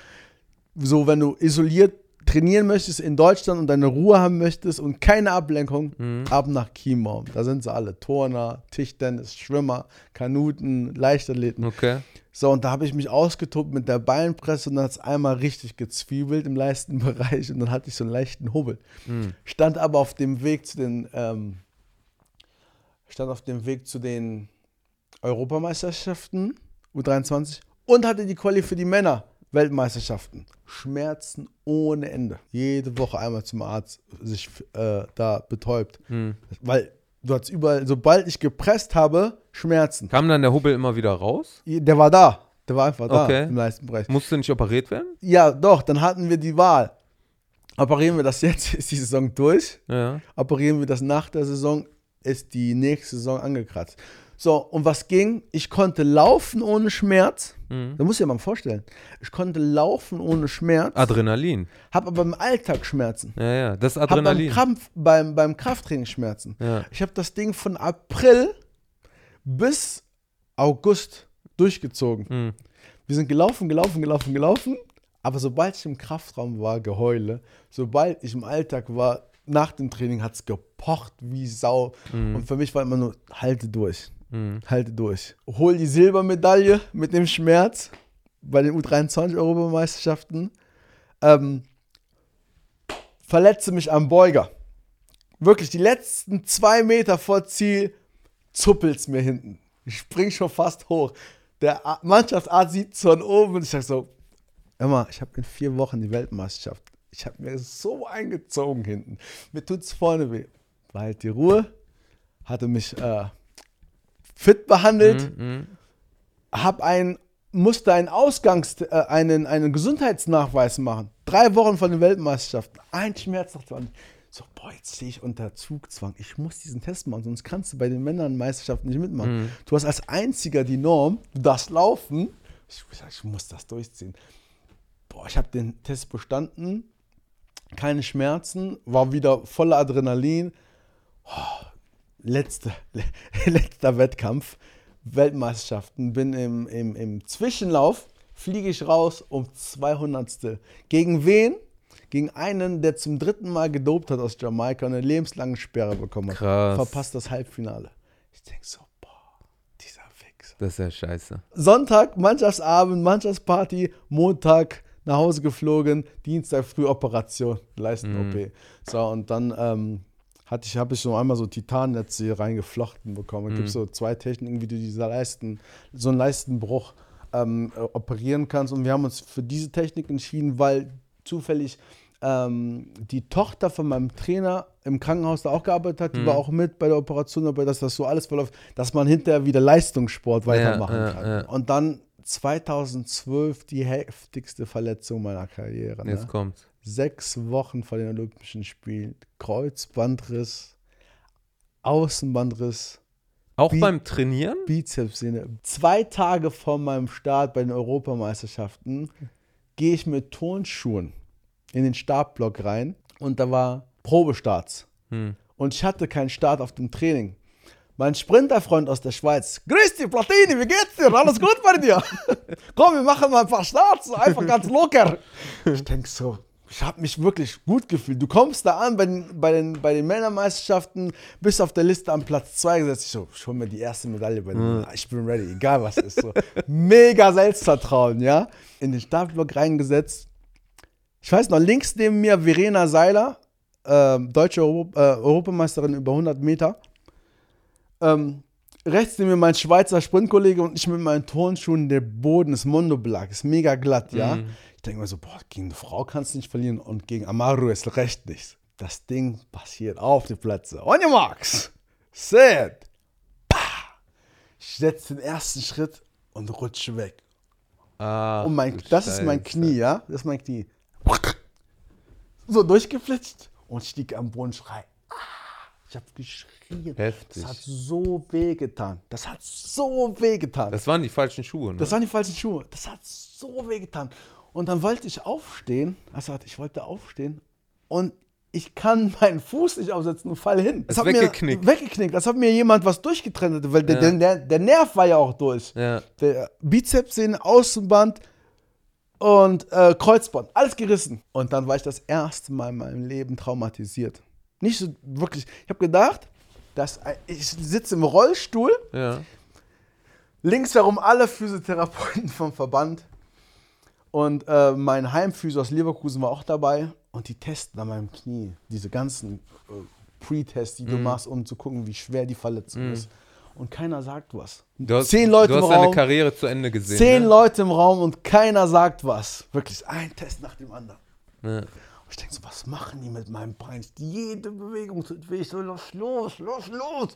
so, wenn du isoliert trainieren möchtest in Deutschland und deine Ruhe haben möchtest und keine Ablenkung, Mhm. ab nach Chiembaum. Da sind sie alle. Turner, Tischtennis, Schwimmer, Kanuten, Leichtathleten. Okay. So, und da habe ich mich ausgetobt mit der Beinpresse und dann hat es einmal richtig gezwiebelt im Leistenbereich und dann hatte ich so einen leichten Hubbel. Mhm. Stand aber auf dem Weg zu den, ähm, stand auf dem Weg zu den Europameisterschaften, U23, und hatte die Quali für die Männer. Weltmeisterschaften. Schmerzen ohne Ende. Jede Woche einmal zum Arzt sich äh, da betäubt. Mhm. Weil du hast überall, sobald ich gepresst habe, Schmerzen. Kam dann der Hubbel immer wieder raus? Der war da. Der war einfach da Okay. im Leistenbereich. Musste nicht operiert werden? Ja, doch, dann hatten wir die Wahl. Operieren wir das jetzt, ist die Saison durch. Ja. Operieren wir das nach der Saison, ist die nächste Saison angekratzt. So, und was ging? Ich konnte laufen ohne Schmerz. Mhm. Da muss ich dir mal vorstellen. Ich konnte laufen ohne Schmerz, Adrenalin. habe aber im Alltag Schmerzen. Ja, ja. Das ist Habe beim, Adrenalin. Krampf, beim, beim Krafttraining Schmerzen. Ja. Ich habe das Ding von April bis August durchgezogen. Mhm. Wir sind gelaufen, gelaufen, gelaufen, gelaufen. Aber sobald ich im Kraftraum war, geheule. Sobald ich im Alltag war, nach dem Training hat es gepocht wie Sau. Mhm. Und für mich war immer nur, halte durch. Mhm. halte durch. Hol die Silbermedaille mit dem Schmerz bei den U23-Europameisterschaften. Ähm, verletze mich am Beuger. Wirklich, die letzten zwei Meter vor Ziel zuppelt's mir hinten. Ich spring schon fast hoch. Der Mannschaftsarzt sieht von oben und ich sag so, Emma, ich habe in vier Wochen die Weltmeisterschaft. Ich habe mir so eingezogen hinten. Mir tut's vorne weh. War halt die Ruhe, hatte mich äh, fit behandelt, Mhm. hab ein, musste einen Ausgangs-, äh, einen, einen Gesundheitsnachweis machen. Drei Wochen von den Weltmeisterschaften. Ein Schmerz nach dem So, boah, jetzt stehe ich unter Zugzwang. Ich muss diesen Test machen, sonst kannst du bei den Männern-Meisterschaften nicht mitmachen. Du hast als einziger die Norm, du darfst laufen. Ich, ich, ich muss das durchziehen. Boah, ich habe den Test bestanden. Keine Schmerzen, war wieder voller Adrenalin. Oh, letzte, letzter Wettkampf, Weltmeisterschaften. Bin im, im, im Zwischenlauf, fliege ich raus um 200. Gegen wen? Gegen einen, der zum dritten Mal gedopt hat aus Jamaika und eine lebenslange Sperre bekommen hat. Krass. Verpasst das Halbfinale. Ich denke so, boah, dieser Fix. Das ist ja scheiße. Sonntag, Mannschaftsabend, Mannschaftsparty, Montag nach Hause geflogen, Dienstag früh Operation, Leisten-OP. So, und dann ähm, hatte ich, habe ich so einmal so Titannetze hier reingeflochten bekommen. Es gibt so zwei Techniken, wie du diese Leisten, so einen Leistenbruch ähm, äh, operieren kannst. Und wir haben uns für diese Technik entschieden, weil zufällig ähm, die Tochter von meinem Trainer im Krankenhaus da auch gearbeitet hat, die war auch mit bei der Operation dabei, dass das so alles verläuft, dass man hinterher wieder Leistungssport weitermachen ja, kann. ja. Und dann 2012 die heftigste Verletzung meiner Karriere. Jetzt Ne? kommt. Sechs Wochen vor den Olympischen Spielen, Kreuzbandriss, Außenbandriss, Auch Wie- beim Trainieren? Bizepssehne. Zwei Tage vor meinem Start bei den Europameisterschaften gehe ich mit Turnschuhen in den Startblock rein und da war Probestarts. Hm. Und ich hatte keinen Start auf dem Training. Mein Sprinterfreund aus der Schweiz, grüß dich, Platini, wie geht's dir? Alles gut bei dir? Komm, wir machen mal ein paar Starts, einfach ganz locker. Ich denke so, ich habe mich wirklich gut gefühlt. Du kommst da an bei den, bei den, bei den Männermeisterschaften, bist auf der Liste am Platz 2 gesetzt. Ich so, ich hol mir die erste Medaille bei den Ich bin ready, egal was ist. So. Mega Selbstvertrauen, ja. In den Startblock reingesetzt. Ich weiß noch, links neben mir Verena Seiler, ähm, deutsche Euro äh, Europameisterin über 100 Meter. Ähm, rechts neben mir mein Schweizer Sprintkollege und ich mit meinen Turnschuhen. Der Boden ist Mondoblack, ist mega glatt, ja. Ich denke mir so, boah, gegen eine Frau kannst du nicht verlieren und gegen Amaru ist recht nichts. Das Ding passiert auf die Plätze. On your marks. Set. Pah. Ich setze den ersten Schritt und rutsche weg. Ah, Und mein, das ist mein Scheiße. Knie, ja? Das ist mein Knie. So durchgeflitscht und stieg am Boden schrei. Ah, Ich habe geschrien. Heftig. Das hat so weh getan. Das hat so weh getan. Das, Das waren die falschen Schuhe, ne? waren die falschen Schuhe. Das hat so weh getan. Und dann wollte ich aufstehen. Also ich wollte aufstehen und ich kann meinen Fuß nicht aufsetzen und fall hin. Ist hat weggeknickt. Mir, weggeknickt. Das hat mir jemand was durchgetrennt, weil der, Ja. der, der Nerv war ja auch durch ja. der Bizepssehne, Außenband und äh, Kreuzband, alles gerissen. Und dann war ich das erste Mal in meinem Leben traumatisiert. Nicht so wirklich. Ich habe gedacht, dass ich sitze im Rollstuhl, ja. links herum alle Physiotherapeuten vom Verband und äh, mein Heimphysio aus Leverkusen war auch dabei und die testen an meinem Knie diese ganzen äh, Pre-Tests, die du machst, um zu gucken, wie schwer die Verletzung ist. Und keiner sagt was. Du hast, Zehn Leute du hast im deine Raum. Karriere zu Ende gesehen. Zehn ne? Leute im Raum und keiner sagt was. Wirklich ein Test nach dem anderen. Ja. Und ich denke so, was machen die mit meinem Bein? Jede Bewegung tut weh. Ich so, los, los, los, los.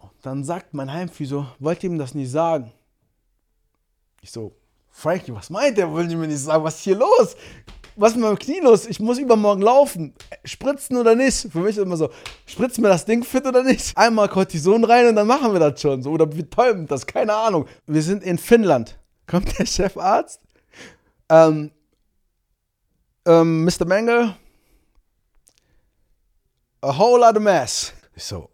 Und dann sagt mein Heimphysio, wollt ihr ihm das nicht sagen? Ich so, Frankie, was meint der? Wollen Sie mir nicht sagen, was ist hier los? Was ist mit meinem Knie los? Ich muss übermorgen laufen. Spritzen oder nicht? Für mich ist immer so, spritzen wir das Ding fit oder nicht? Einmal Cortison rein und dann machen wir das schon. So, oder wir täuben das, keine Ahnung. Wir sind in Finnland. Kommt der Chefarzt? Ähm, ähm, Mr. Mengel, a whole lot of mess. Ich so,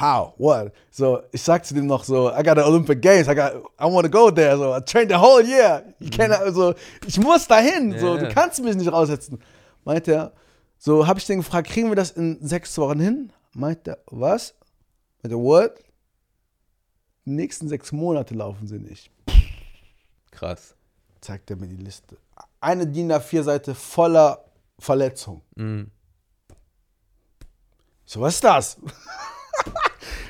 how, what? So, ich sag zu dem noch so, I got the Olympic Games, I got, I want to go there, so, I trained the whole year. Ich kenne, also, ich muss dahin, so, Ja, du kannst mich nicht raussetzen. Meint er, so, habe ich den gefragt, kriegen wir das in sechs Wochen hin? Meint er, was? Meint er, what? die nächsten sechs Monate laufen sie nicht. Krass. Zeigt er mir die Liste. Eine DIN A4-Seite voller Verletzungen. Mhm. So, was ist das?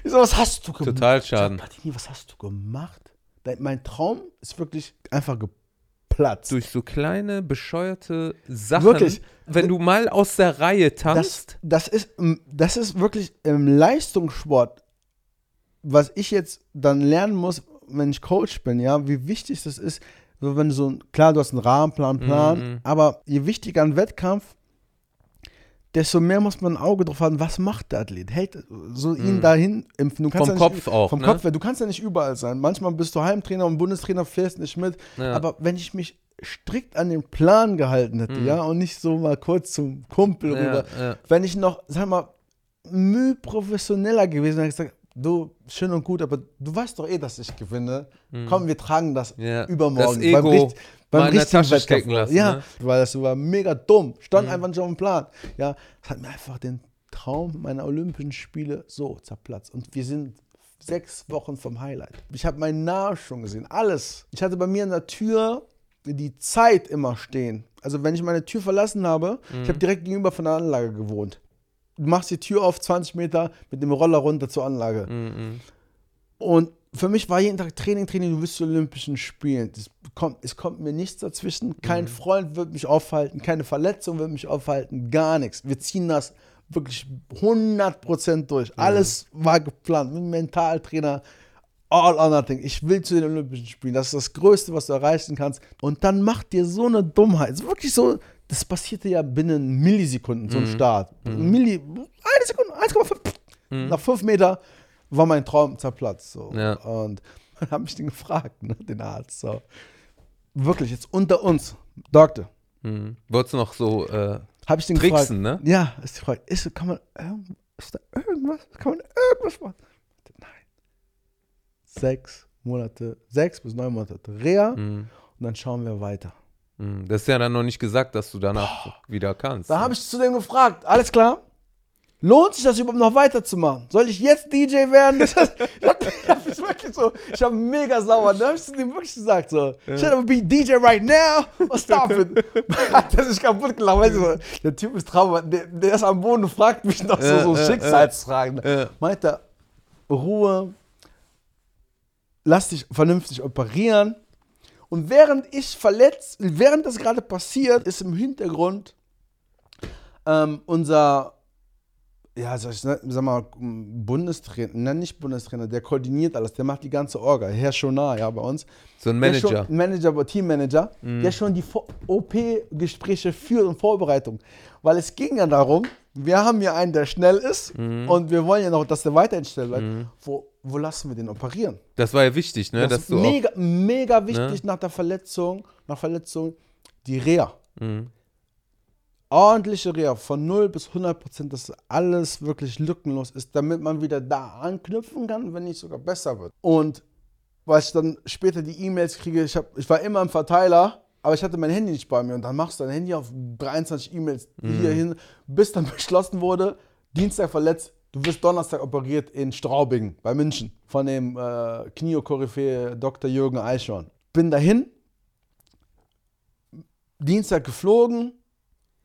ich so, was hast du gemacht? Total Schaden. Ich so, Platini, was hast du gemacht? Mein Traum ist wirklich einfach geplatzt. Durch so kleine, bescheuerte Sachen. Wirklich. Wenn du mal aus der Reihe das, tanzt. das, ist, ähm, das ist wirklich im Leistungssport, was ich jetzt dann lernen muss, wenn ich Coach bin, ja, wie wichtig das ist, wenn du so, klar, du hast einen Rahmenplan, Plan, Mhm. aber je wichtiger ein Wettkampf, desto mehr muss man ein Auge drauf haben, was macht der Athlet? Hält so ihn dahin impfen. Du kannst Mhm. Vom ja nicht, Kopf auch, Vom ne? Kopf, du kannst ja nicht überall sein. Manchmal bist du Heimtrainer und Bundestrainer, fährst nicht mit. Ja. Aber wenn ich mich strikt an den Plan gehalten hätte, ja, und nicht so mal kurz zum Kumpel Mhm. Ja, rüber, ja. wenn ich noch, sag mal, müh professioneller gewesen wäre, gesagt, du, schön und gut, aber du weißt doch eh, dass ich gewinne. Komm, wir tragen das Mhm. Ja. übermorgen. Das Ego richt- mal in der richtigen Tasche stecken lassen, Ja, ne? weil das war mega dumm. Stand Mhm. einfach nicht auf dem Plan. Ja, das hat mir einfach den Traum meiner Olympischen Spiele so zerplatzt. Und wir sind sechs Wochen vom Highlight. Ich habe meinen Namen schon gesehen, alles. Ich hatte bei mir an der Tür die Zeit immer stehen. Also wenn ich meine Tür verlassen habe, ich Mhm. habe direkt gegenüber von der Anlage gewohnt. Du machst die Tür auf 20 Meter mit dem Roller runter zur Anlage. Mhm. Und für mich war jeden Tag Training, Training, du willst zu Olympischen Spielen. Das kommt, es kommt mir nichts dazwischen. Kein Freund wird mich aufhalten, keine Verletzung wird mich aufhalten, gar nichts. Wir ziehen das wirklich 100% durch. Alles war geplant mit Mentaltrainer. All or nothing. Ich will zu den Olympischen Spielen. Das ist das Größte, was du erreichen kannst. Und dann macht dir so eine Dummheit. Es ist wirklich so, das passierte ja binnen Millisekunden, so ein Start. Milli, eine Sekunde, 1,5. Nach fünf Meter war mein Traum zerplatzt. So. Ja. Und dann habe ich den gefragt, ne, den Arzt. So. Wirklich, jetzt unter uns, Doktor, Mhm. Wolltest du noch so, äh, habe ich den Tricksen, gefragt. ne? Ja, ist die Frage, ist, kann man, ist da irgendwas, kann man irgendwas machen? Nein. Sechs Monate, sechs bis neun Monate Reha mhm. und dann schauen wir weiter. Mhm. das ist ja dann noch nicht gesagt, dass du danach wieder kannst. Da habe ich zu dem gefragt, alles klar? Lohnt sich das überhaupt noch weiterzumachen? Soll ich jetzt DJ werden? Das, das, das ist wirklich so. Ich habe mega sauer. Da habe ich zu dem wirklich gesagt so. Should I be DJ right now or stop it? Er sich kaputt gelacht. Weißt du, der Typ ist Trauma. Der, der ist am Boden und fragt mich noch so, Ja, so ja, Schicksalsfragen. Ja. Meint er, Ruhe, lass dich vernünftig operieren. Und während ich verletzt, während das gerade passiert, ist im Hintergrund ähm, unser, ja, sag, ich, sag mal, Bundestrainer, nein, nicht Bundestrainer, der koordiniert alles, der macht die ganze Orga, Herr Schonar, ja, bei uns. So ein Manager. Mhm. Schon, Manager, Teammanager, der schon die OP-Gespräche führt und Vorbereitung. Weil es ging ja darum, wir haben ja einen, der schnell ist Mhm. und wir wollen ja noch, dass der weiterhin schnell bleibt. Wo, wo lassen wir den operieren? Das war ja wichtig, ne? Das ist auch, mega, mega wichtig Ne? nach der Verletzung, nach Verletzung, die Reha. Mhm. Ordentliche Reha von 0 bis 100 Prozent, dass alles wirklich lückenlos ist, damit man wieder da anknüpfen kann, wenn nicht sogar besser wird. Und weil ich dann später die E-Mails kriege, ich, hab, ich war immer im Verteiler, aber ich hatte mein Handy nicht bei mir und dann machst du dein Handy auf 23 E-Mails hierhin, bis dann beschlossen wurde, Dienstag verletzt, du wirst Donnerstag operiert in Straubing bei München von dem äh, Knio-Koryphäe Dr. Jürgen Eichhorn. Bin dahin, Dienstag geflogen,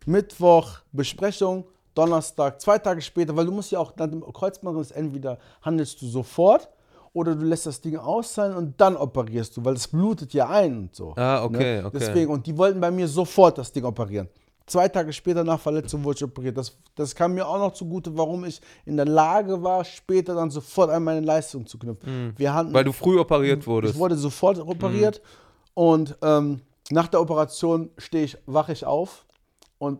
Mittwoch Besprechung, Donnerstag, zwei Tage später, weil du musst ja auch nach dem Kreuzbandriss entweder handelst du sofort oder du lässt das Ding auszahlen und dann operierst du, weil das blutet ja ein und so. Ah, okay, okay. Deswegen, und die wollten bei mir sofort das Ding operieren. Zwei Tage später nach Verletzung wurde ich operiert. Das, das kam mir auch noch zugute, warum ich in der Lage war, später dann sofort an meine Leistung zu knüpfen. Wir hatten, Mhm. weil du früh operiert wurdest. ich wurde sofort operiert und ähm, nach der Operation stehe ich, wache ich auf und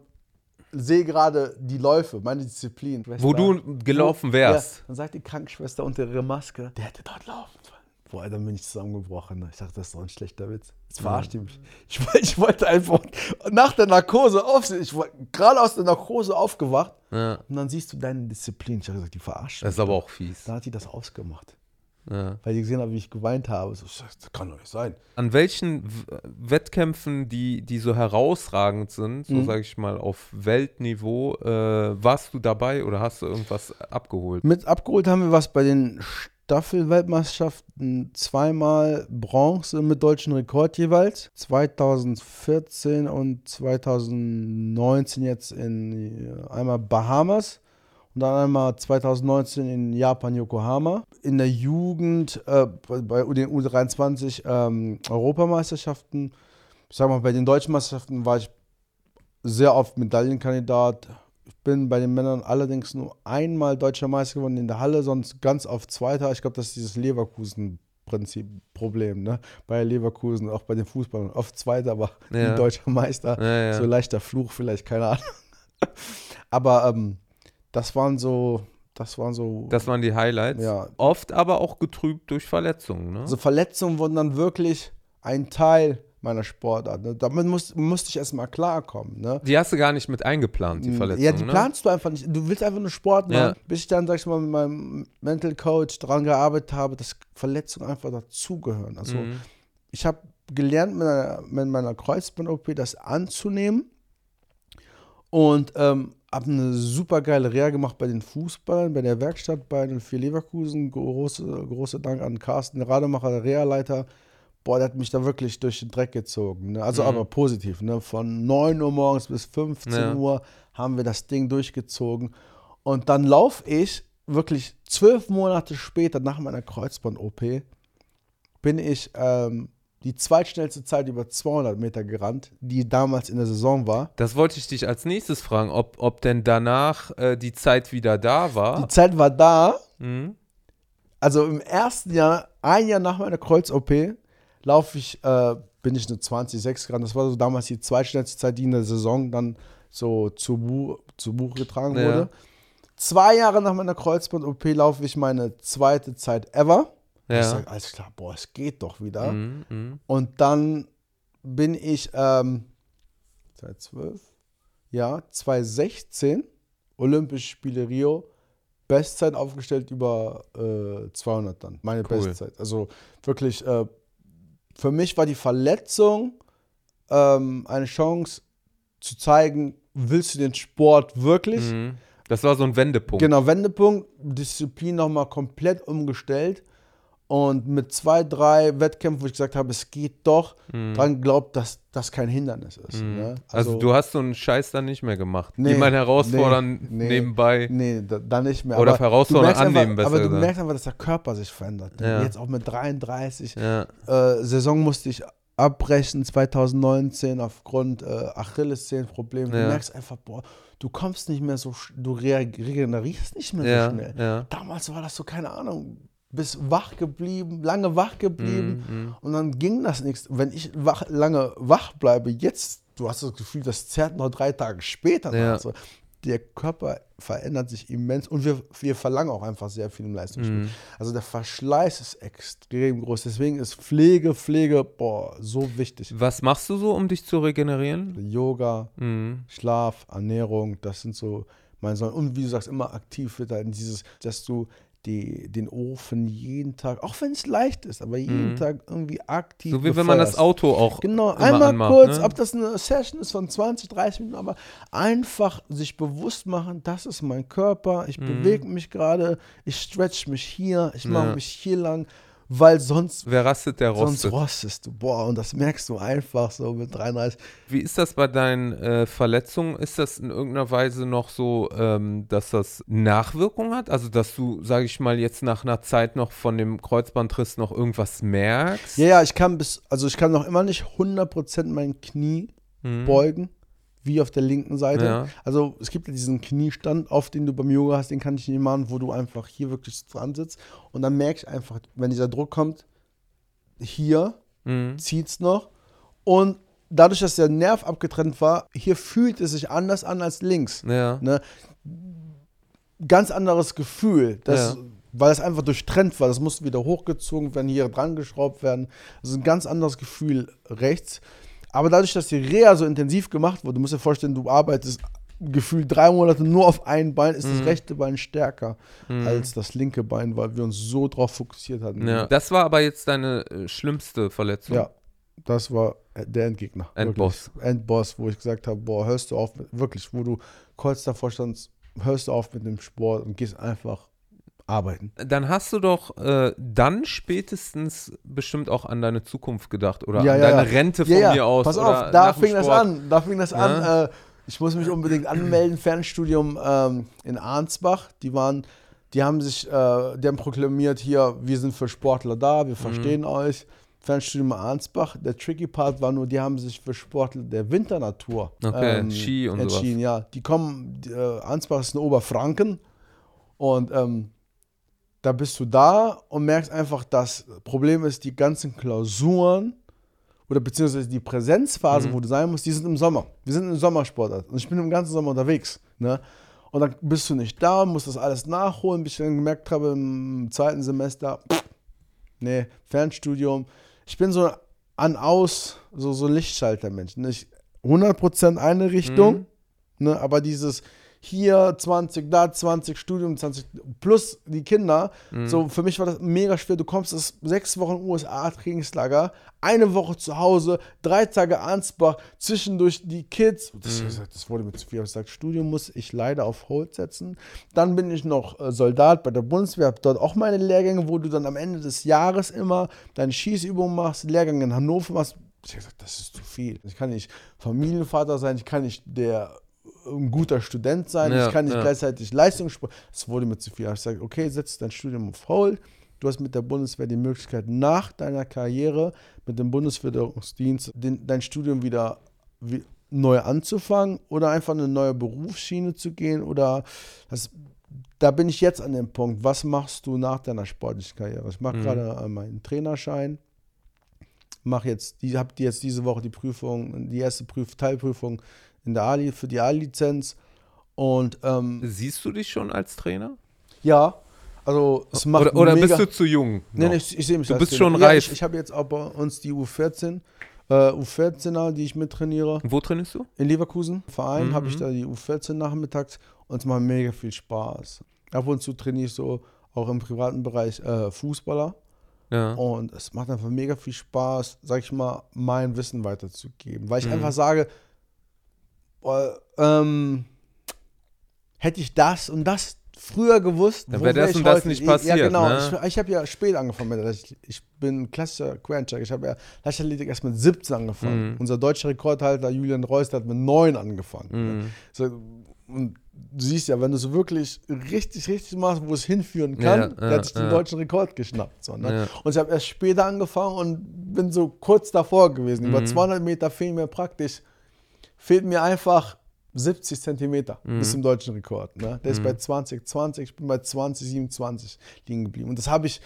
sehe gerade die Läufe, meine Disziplin. Wo du gelaufen wärst. Ja, dann sagt die Krankenschwester unter ihrer Maske, der hätte dort laufen. Boah, dann bin ich zusammengebrochen. Ich dachte, das ist doch ein schlechter Witz. Jetzt verarscht die mich. Ich, ich wollte einfach nach der Narkose aufsehen. Ich war gerade aus der Narkose aufgewacht. Ja. Und dann siehst du deine Disziplin. Ich habe gesagt, die verarscht Das ist aber auch fies. Dann hat die das ausgemacht. Ja. Weil die gesehen haben, wie ich geweint habe. So, das kann doch nicht sein. An welchen Wettkämpfen, die, die so herausragend sind, so Mhm. sage ich mal auf Weltniveau, äh, warst du dabei oder hast du irgendwas abgeholt? Mit abgeholt haben wir was bei den Staffelweltmeisterschaften zweimal Bronze mit deutschen Rekord jeweils. 2014 und 2019 jetzt in einmal Bahamas und dann einmal 2019 in Japan, Yokohama. In der Jugend äh, bei den U23 ähm, Europameisterschaften, ich sag mal, bei den deutschen Meisterschaften war ich sehr oft Medaillenkandidat. Bin bei den Männern allerdings nur einmal deutscher Meister geworden in der Halle, sonst ganz auf Zweiter. Ich glaube, das ist dieses Leverkusen-Prinzip, Problem, ne? Bei Leverkusen, auch bei den Fußballern. Oft Zweiter, aber Ja. nie deutscher Meister. Ja, ja. So leichter Fluch, vielleicht, keine Ahnung. aber ähm, das waren so, das waren so. Das waren die Highlights. Ja. Oft aber auch getrübt durch Verletzungen. Ne? Also Verletzungen wurden dann wirklich ein Teil meiner Sportart. Ne? Damit muss, musste ich erstmal klarkommen. Ne? die hast du gar nicht mit eingeplant, die Verletzungen. Ja, die ne? planst du einfach nicht. Du willst einfach nur Sport machen, Ja. bis ich dann, sag ich mal, mit meinem Mental Coach daran gearbeitet habe, dass Verletzungen einfach dazugehören. Also Mhm. ich habe gelernt mit meiner, mit meiner Kreuzband-OP das anzunehmen und ähm, habe eine super geile Reha gemacht bei den Fußballern, bei der Werkstatt, bei den vier Leverkusen. Große, große Dank an Carsten Rademacher, der Reha-Leiter. Boah, der hat mich da wirklich durch den Dreck gezogen. Ne? Also Mhm. aber positiv. Ne? Von 9 Uhr morgens bis 15 Ja. Uhr haben wir das Ding durchgezogen. Und dann laufe ich wirklich zwölf Monate später nach meiner Kreuzband-OP, bin ich ähm, die zweitschnellste Zeit über 200 Meter gerannt, die damals in der Saison war. Das wollte ich dich als nächstes fragen, ob, ob denn danach äh, die Zeit wieder da Die war. Zeit war da, Mhm. also im ersten Jahr, ein Jahr nach meiner Kreuz-OP, laufe ich, äh, bin ich eine 20,6 gerannt. Das war so damals die zweitschnellste Zeit, die in der Saison dann so zu, Bu zu Buch getragen Ja. wurde. Zwei Jahre nach meiner Kreuzband-OP laufe ich meine zweite Zeit ever. Ich Ja. sage, alles klar, boah, es geht doch wieder. Mhm. Mhm. Und dann bin ich ähm, 2012, ja, 2016, Olympische Spiele Rio, Bestzeit aufgestellt über äh, 200 dann, meine Cool. Bestzeit. Also wirklich, äh, für mich war die Verletzung ähm, eine Chance zu zeigen, willst du den Sport wirklich? Mhm. Das war so ein Wendepunkt. Genau, Wendepunkt, Disziplin nochmal komplett umgestellt. Und mit zwei, drei Wettkämpfen, wo ich gesagt habe, es geht doch, dran glaubt, dass das kein Hindernis ist. Ne? Mhm. Also, du hast so einen Scheiß dann nicht mehr gemacht. Nee, Jemand herausfordern nee, nebenbei. Nee, da, da nicht mehr. Oder Aber herausfordern, annehmen, einfach, besser Aber du gesagt. merkst einfach, dass der Körper sich verändert. Ja. Jetzt auch mit 33. Ja. Äh, Saison musste ich abbrechen 2019 aufgrund äh, Achillessehnenproblemen. Du Ja. merkst einfach, boah, du kommst nicht mehr so, du regenerierst nicht mehr Ja, so schnell. ja. Damals war das so, keine Ahnung, bist wach geblieben, lange wach geblieben Mhm, und dann ging das nichts. Wenn ich wach, lange wach bleibe, jetzt, du hast das Gefühl, das zerrt noch drei Tage später. Ja. Also, der Körper verändert sich immens und wir, wir verlangen auch einfach sehr viel im Leistungsspiel. Mhm. Also der Verschleiß ist extrem groß. Deswegen ist Pflege, Pflege, boah, so wichtig. Was machst du so, um dich zu regenerieren? Yoga, Mhm. Schlaf, Ernährung, das sind so meine Sachen. Und wie du sagst, immer aktiv wird in dieses, dass du die, den Ofen jeden Tag, auch wenn es leicht ist, aber jeden Tag irgendwie aktiv Mhm. So wie wenn man das befeuerst. Auto auch Genau, einmal anmacht, kurz, ne? ob das eine Session ist von 20, 30 Minuten, aber einfach sich bewusst machen, das ist mein Körper, ich bewege mich gerade, ich stretch mich hier, ich mache Mhm. Ja. mich hier lang, weil sonst, Wer rastet, der sonst rostet. rostest du. Boah, und das merkst du einfach so mit 33. Wie ist das bei deinen äh, Verletzungen? Ist das in irgendeiner Weise noch so, ähm, dass das Nachwirkungen hat? Also, dass du, sage ich mal, jetzt nach einer Zeit noch von dem Kreuzbandriss noch irgendwas merkst? Ja, ja, ich kann bis, also ich kann noch immer nicht 100% mein Knie beugen, wie auf der linken Seite. Ja. Also es gibt ja diesen Kniestand, auf den du beim Yoga hast, den kann ich nicht machen, wo du einfach hier wirklich dran sitzt. Und dann merke ich einfach, wenn dieser Druck kommt, hier Mhm. zieht's noch. Und dadurch, dass der Nerv abgetrennt war, hier fühlt es sich anders an als links. Ja. Ne? Ganz anderes Gefühl, das, Ja. weil es einfach durchtrennt war. Das musste wieder hochgezogen werden, hier dran geschraubt werden. Das ist ein ganz anderes Gefühl rechts. Aber dadurch, dass die Reha so intensiv gemacht wurde, du musst dir vorstellen, du arbeitest gefühlt drei Monate nur auf ein Bein, ist Mhm. das rechte Bein stärker als das linke Bein, weil wir uns so drauf fokussiert hatten. ja. Das war aber jetzt deine äh, schlimmste Verletzung. Ja, das war der Endgegner. Endboss. Wirklich. Endboss, wo ich gesagt habe, boah, hörst du auf, mit, wirklich, wo du kurz davor standst, hörst du auf mit dem Sport und gehst einfach arbeiten. Dann hast du doch äh, dann spätestens bestimmt auch an deine Zukunft gedacht oder Ja, an ja, deine ja. Rente von mir aus. pass auf, da fing das an. Da fing das an. Äh, ich muss mich unbedingt anmelden, Fernstudium ähm, in Arnsbach. Die waren, die haben sich, äh, die haben proklamiert hier, wir sind für Sportler da, Mhm. wir verstehen euch. Fernstudium in Arnsbach. Der tricky Part war nur, die haben sich für Sportler der Winternatur Okay, Ski und sowas. entschieden. Ja, die kommen, die, äh, Arnsbach ist in Oberfranken und ähm, da bist du da und merkst einfach, das Problem ist, die ganzen Klausuren oder beziehungsweise die Präsenzphase, wo du sein musst, die sind im Sommer. Wir sind im Sommersport und ich bin im ganzen Sommer unterwegs. Ne? Und dann bist du nicht da, musst das alles nachholen, bis ich dann gemerkt habe im zweiten Semester, pff, nee, Fernstudium. Ich bin so an aus, so, so Lichtschaltermensch. Nicht 100% eine Richtung, ne? aber dieses hier 20, da 20, Studium 20, plus die Kinder. So, für mich war das mega schwer. Du kommst aus sechs Wochen USA-Trainingslager, eine Woche zu Hause, drei Tage Ansbach, zwischendurch die Kids. Das, das wurde mir zu viel. Ich gesagt, Studium muss ich leider auf Hold setzen. Dann bin ich noch äh, Soldat bei der Bundeswehr, habe dort auch meine Lehrgänge, wo du dann am Ende des Jahres immer deine Schießübungen machst, Lehrgang in Hannover machst. Ich habe gesagt, das ist zu viel. Ich kann nicht Familienvater sein, ich kann nicht der ein guter Student sein, Ja, ich kann nicht ja. gleichzeitig Leistungssport. Das wurde mir zu viel. Ich gesagt, okay, setz dein Studium auf Hold. Du hast mit der Bundeswehr die Möglichkeit, nach deiner Karriere mit dem Bundeswehrdienst den, dein Studium wieder wie, neu anzufangen oder einfach eine neue Berufsschiene zu gehen. Oder das, da bin ich jetzt an dem Punkt. Was machst du nach deiner sportlichen Karriere? Ich mache Mhm. gerade äh, meinen Trainerschein. Mache jetzt, die habe jetzt diese Woche die Prüfung, die erste Prüf Teilprüfung in der A für die A-Lizenz. Und ähm, Siehst du dich schon als Trainer? ja, also es macht Oder, oder mega, bist du zu jung? Noch? nee, ich, ich sehe mich Du bist Trainer. schon ja, reif. Ich, ich habe jetzt auch bei uns die U14, äh, U14er, die ich mittrainiere. Wo trainierst du? In Leverkusen, Verein, Mhm. habe ich da die U14 nachmittags und es macht mega viel Spaß. Ab und zu trainiere ich so auch im privaten Bereich äh, Fußballer Ja. und es macht einfach mega viel Spaß, sag ich mal, mein Wissen weiterzugeben. Weil ich Mhm. einfach sage, ähm, hätte ich das und das früher gewusst, Dann wo wär das wär ich und das nicht Ja, passiert, genau. ne? Ich, ich habe ja spät angefangen mit ich, ich bin klassischer Quereinsteiger. Ich habe ja Leichtathletik erst mit 17 angefangen. Mhm. Unser deutscher Rekordhalter Julian Reus, der hat mit 9 angefangen. Mhm. So, und du siehst ja, wenn du so wirklich richtig, richtig machst, wo es hinführen kann, Ja, der ja, hat sich den ja. deutschen Rekord geschnappt. So, ne? Ja. Und ich habe erst später angefangen und bin so kurz davor gewesen. Über Mhm. 200 Meter fehlen mir praktisch, fehlt mir einfach 70 Zentimeter Mhm. bis zum deutschen Rekord. Ne? Der ist bei 20, 20, ich bin bei 20, 27 liegen geblieben. Und das habe ich,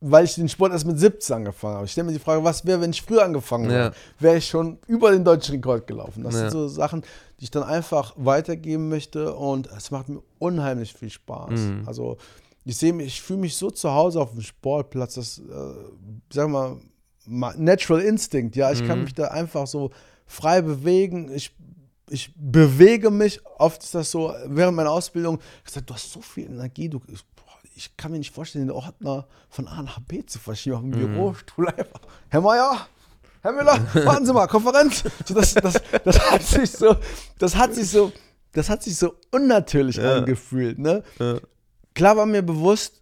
weil ich den Sport erst mit 17 angefangen habe. Ich stelle mir die Frage, was wäre, wenn ich früher angefangen Ja. wäre? Wäre ich schon über den deutschen Rekord gelaufen. Das Ja. sind so Sachen, die ich dann einfach weitergeben möchte und es macht mir unheimlich viel Spaß. Mhm. Also ich sehe mich, ich fühle mich so zu Hause auf dem Sportplatz, das, äh, sagen wir mal, Natural Instinct, ja, ich kann Mhm. mich da einfach so frei bewegen, ich, ich bewege mich, oft ist das so, während meiner Ausbildung, ich gesagt, du hast so viel Energie, du, ich kann mir nicht vorstellen, den Ordner von A nach B zu verschieben auf dem Mhm. Bürostuhl einfach, Herr Meier, Herr Müller, warten Sie mal, Konferenz. So, das, das, das hat sich so, das hat sich so, das hat sich so unnatürlich Ja. angefühlt. Ne? Ja. Klar war mir bewusst,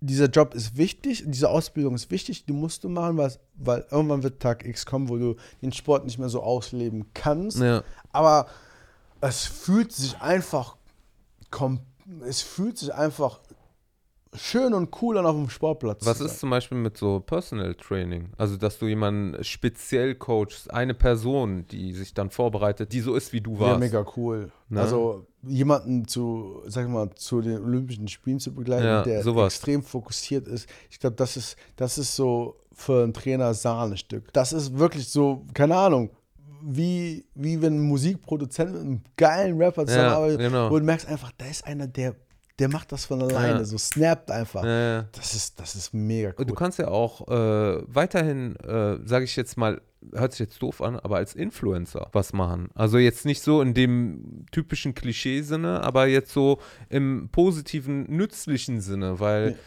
dieser Job ist wichtig, diese Ausbildung ist wichtig, die musst du machen, weil, weil irgendwann wird Tag X kommen, wo du den Sport nicht mehr so ausleben kannst. Ja. Aber es fühlt sich einfach, es fühlt sich einfach schön und cool an auf dem Sportplatz. Was ist zum Beispiel mit so Personal Training? Also, dass du jemanden speziell coachst, eine Person, die sich dann vorbereitet, die so ist, wie du Ja, warst. mega cool. Ne? Also jemanden zu, sag ich mal, zu den Olympischen Spielen zu begleiten, Ja, der sowas. extrem fokussiert ist. Ich glaube, das ist, das ist so für einen Trainer Sahnestück. Das ist wirklich so, keine Ahnung, wie, wie wenn ein Musikproduzent mit einem geilen Rapper zusammenarbeitet, genau. wo du merkst einfach, da ist einer, der, der macht das von alleine, Ja. so snappt einfach. Ja, ja. Das ist, das ist mega cool. Du kannst ja auch äh, weiterhin, äh, sage ich jetzt mal, hört sich jetzt doof an, aber als Influencer was machen. Also jetzt nicht so in dem typischen Klischeesinne, aber jetzt so im positiven, nützlichen Sinne, weil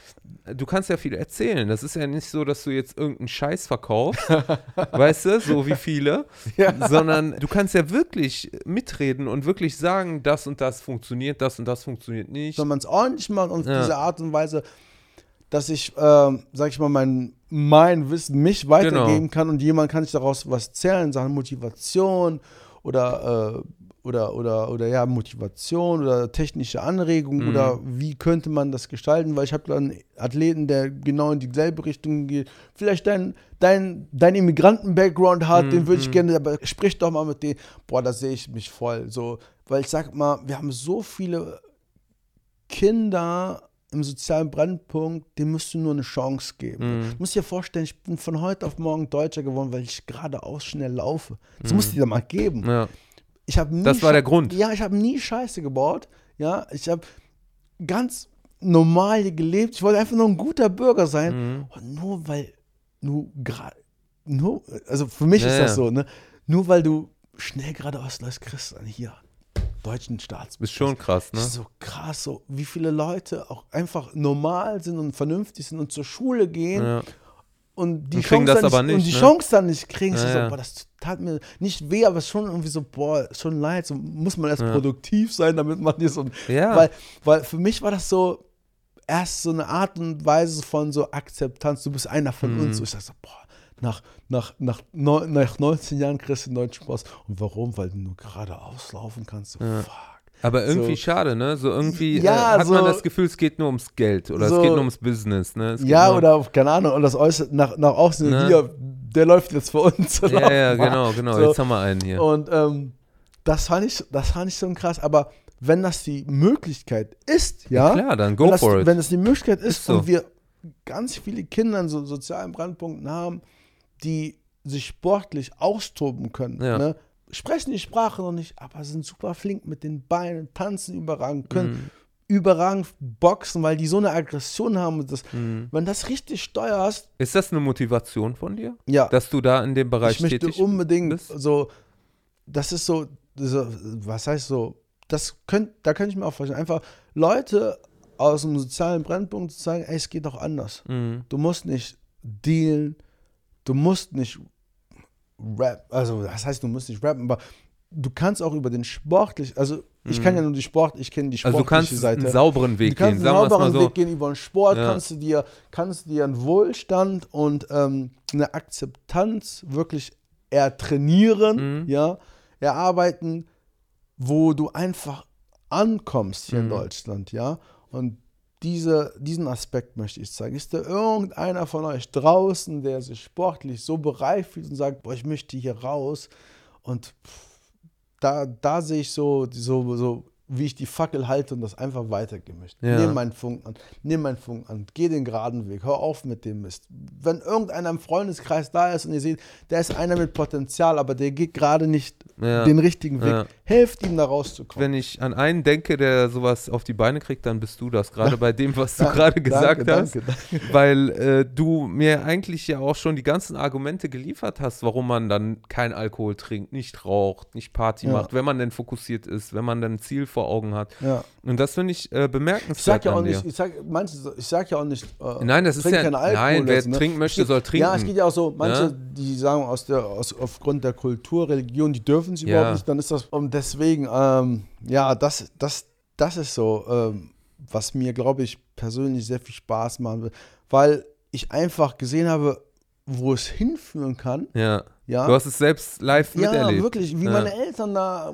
du kannst ja viel erzählen. Das ist ja nicht so, dass du jetzt irgendeinen Scheiß verkaufst, weißt du, so wie viele, Ja. sondern du kannst ja wirklich mitreden und wirklich sagen, das und das funktioniert, das und das funktioniert nicht. Wenn man es ordentlich macht und auf Ja. diese Art und Weise, dass ich, ähm, sag ich mal, mein, mein Wissen mich weitergeben Genau. kann und jemand kann sich daraus was zählen, Sachen Motivation oder, äh, oder, oder, oder ja, Motivation oder technische Anregungen Mhm. oder wie könnte man das gestalten, weil ich habe dann einen Athleten, der genau in dieselbe Richtung geht, vielleicht dein, dein, dein Immigranten-Background hat, den würde ich Mhm. gerne, aber sprich doch mal mit denen, boah, da sehe ich mich voll, so, weil ich sag mal, wir haben so viele Kinder im sozialen Brennpunkt, dem musst du nur eine Chance geben. Mhm. Du musst dir vorstellen, ich bin von heute auf morgen Deutscher geworden, weil ich geradeaus schnell laufe. Das Mhm. musst du dir mal geben. Ja. Ich habe nie Das war der Grund. Ja, ich habe nie Scheiße gebaut. Ja, ich habe ganz normal gelebt. Ich wollte einfach nur ein guter Bürger sein. Mhm. Und nur weil nur gerade nur also für mich Ja, ist das ja. so, ne? Nur weil du schnell geradeaus läufst, kriegst du dann hier deutschen Staatsbürger. Ist schon krass, ne? Das ist so krass, so wie viele Leute auch einfach normal sind und vernünftig sind und zur Schule gehen Ja. und die, Und Chance, das dann aber nicht, und nicht, die ne? Chance dann nicht kriegen. Ich Ja, so, ja. boah, das tat mir nicht weh, aber schon irgendwie so, boah, schon leid. So muss man erst produktiv sein, damit man hier so. Ja. Weil, weil für mich war das so erst so eine Art und Weise von so Akzeptanz. Du bist einer von Mhm. uns. So, ich sag so, boah. Nach, nach, nach, neun- nach 19 Jahren kriegst du einen deutschen Spaß. Und warum? Weil du nur geradeaus laufen kannst. So, Ja. fuck. Aber irgendwie So. schade, ne? So irgendwie Ja, äh, hat man so- das Gefühl, es geht nur ums Geld oder So- es geht nur ums Business, ne? Ja, oder auf- keine Ahnung, und das äußert nach, nach außen, Ne? hier, der läuft jetzt für uns. Ja, ja, genau, genau. So. Jetzt haben wir einen hier. Und ähm, das, fand ich, das fand ich schon krass. Aber wenn das die Möglichkeit ist, ja, Klar, dann go wenn, das, for it. wenn das die Möglichkeit ist, Ist so. und wir ganz viele Kinder in so sozialen Brandpunkten haben, die sich sportlich austoben können, Ja. ne? sprechen die Sprache noch nicht, aber sind super flink mit den Beinen, tanzen überragend, können Mhm. überragend boxen, weil die so eine Aggression haben. Und das, Mhm. Wenn das richtig steuerst, Ist das eine Motivation von dir, ja, dass du da in dem Bereich ich möchte unbedingt bist? so, das ist so, so, was heißt so, das könnt, da könnte ich mir auch vorstellen, einfach Leute aus dem sozialen Brennpunkt zu sagen, ey, es geht doch anders. Mhm. Du musst nicht dealen, du musst nicht rap, also das heißt, du musst nicht rappen, aber du kannst auch über den sportlich, also ich kann ja nur die Sport, ich kenne die Also sportliche du kannst Seite. einen sauberen Weg Du kannst gehen, einen sauberen so. Weg gehen über den Sport, Ja. kannst du dir, kannst du dir einen Wohlstand und ähm, eine Akzeptanz wirklich ertrainieren, Mhm. ja, erarbeiten, wo du einfach ankommst hier in Mhm. Deutschland, ja. Und diese, diesen Aspekt möchte ich zeigen. Ist da irgendeiner von euch draußen, der sich sportlich so bereit fühlt und sagt, boah, ich möchte hier raus und pff, da, da sehe ich so, so, so, wie ich die Fackel halte und das einfach weitergehen möchte. Ja. Nimm meinen Funk an, nimm meinen Funk an, geh den geraden Weg, hör auf mit dem Mist. Wenn irgendeiner im Freundeskreis da ist und ihr seht, der ist einer mit Potenzial, aber der geht gerade nicht Ja. den richtigen Weg, Ja. Helft ihm da rauszukommen. Wenn ich an einen denke, der sowas auf die Beine kriegt, dann bist du das, gerade bei dem, was du gerade danke, gesagt hast. danke, danke. Weil äh, du mir eigentlich ja auch schon die ganzen Argumente geliefert hast, warum man dann kein Alkohol trinkt, nicht raucht, nicht Party Ja. macht, wenn man denn fokussiert ist, wenn man dann ein Ziel vor Augen hat. Ja. Und das finde ich äh, Ich bemerkenswert sag ja auch nicht, ich sag, manche, ich sag ja auch nicht, äh, Nein, das ist ja- Alkohol nein, wer ne? trinken möchte, geht- soll trinken. Ja, es geht ja auch so, manche, Ja. die sagen aus der, aus, aufgrund der Kultur, Religion, die dürfen es überhaupt nicht, dann ist das, und deswegen, ähm, ja, das, das, das ist so, ähm, was mir, glaube ich, persönlich sehr viel Spaß machen will, weil ich einfach gesehen habe, wo es hinführen kann, Ja. ja. Du hast es selbst live Ja, miterlebt. wirklich, wie Ja. meine Eltern da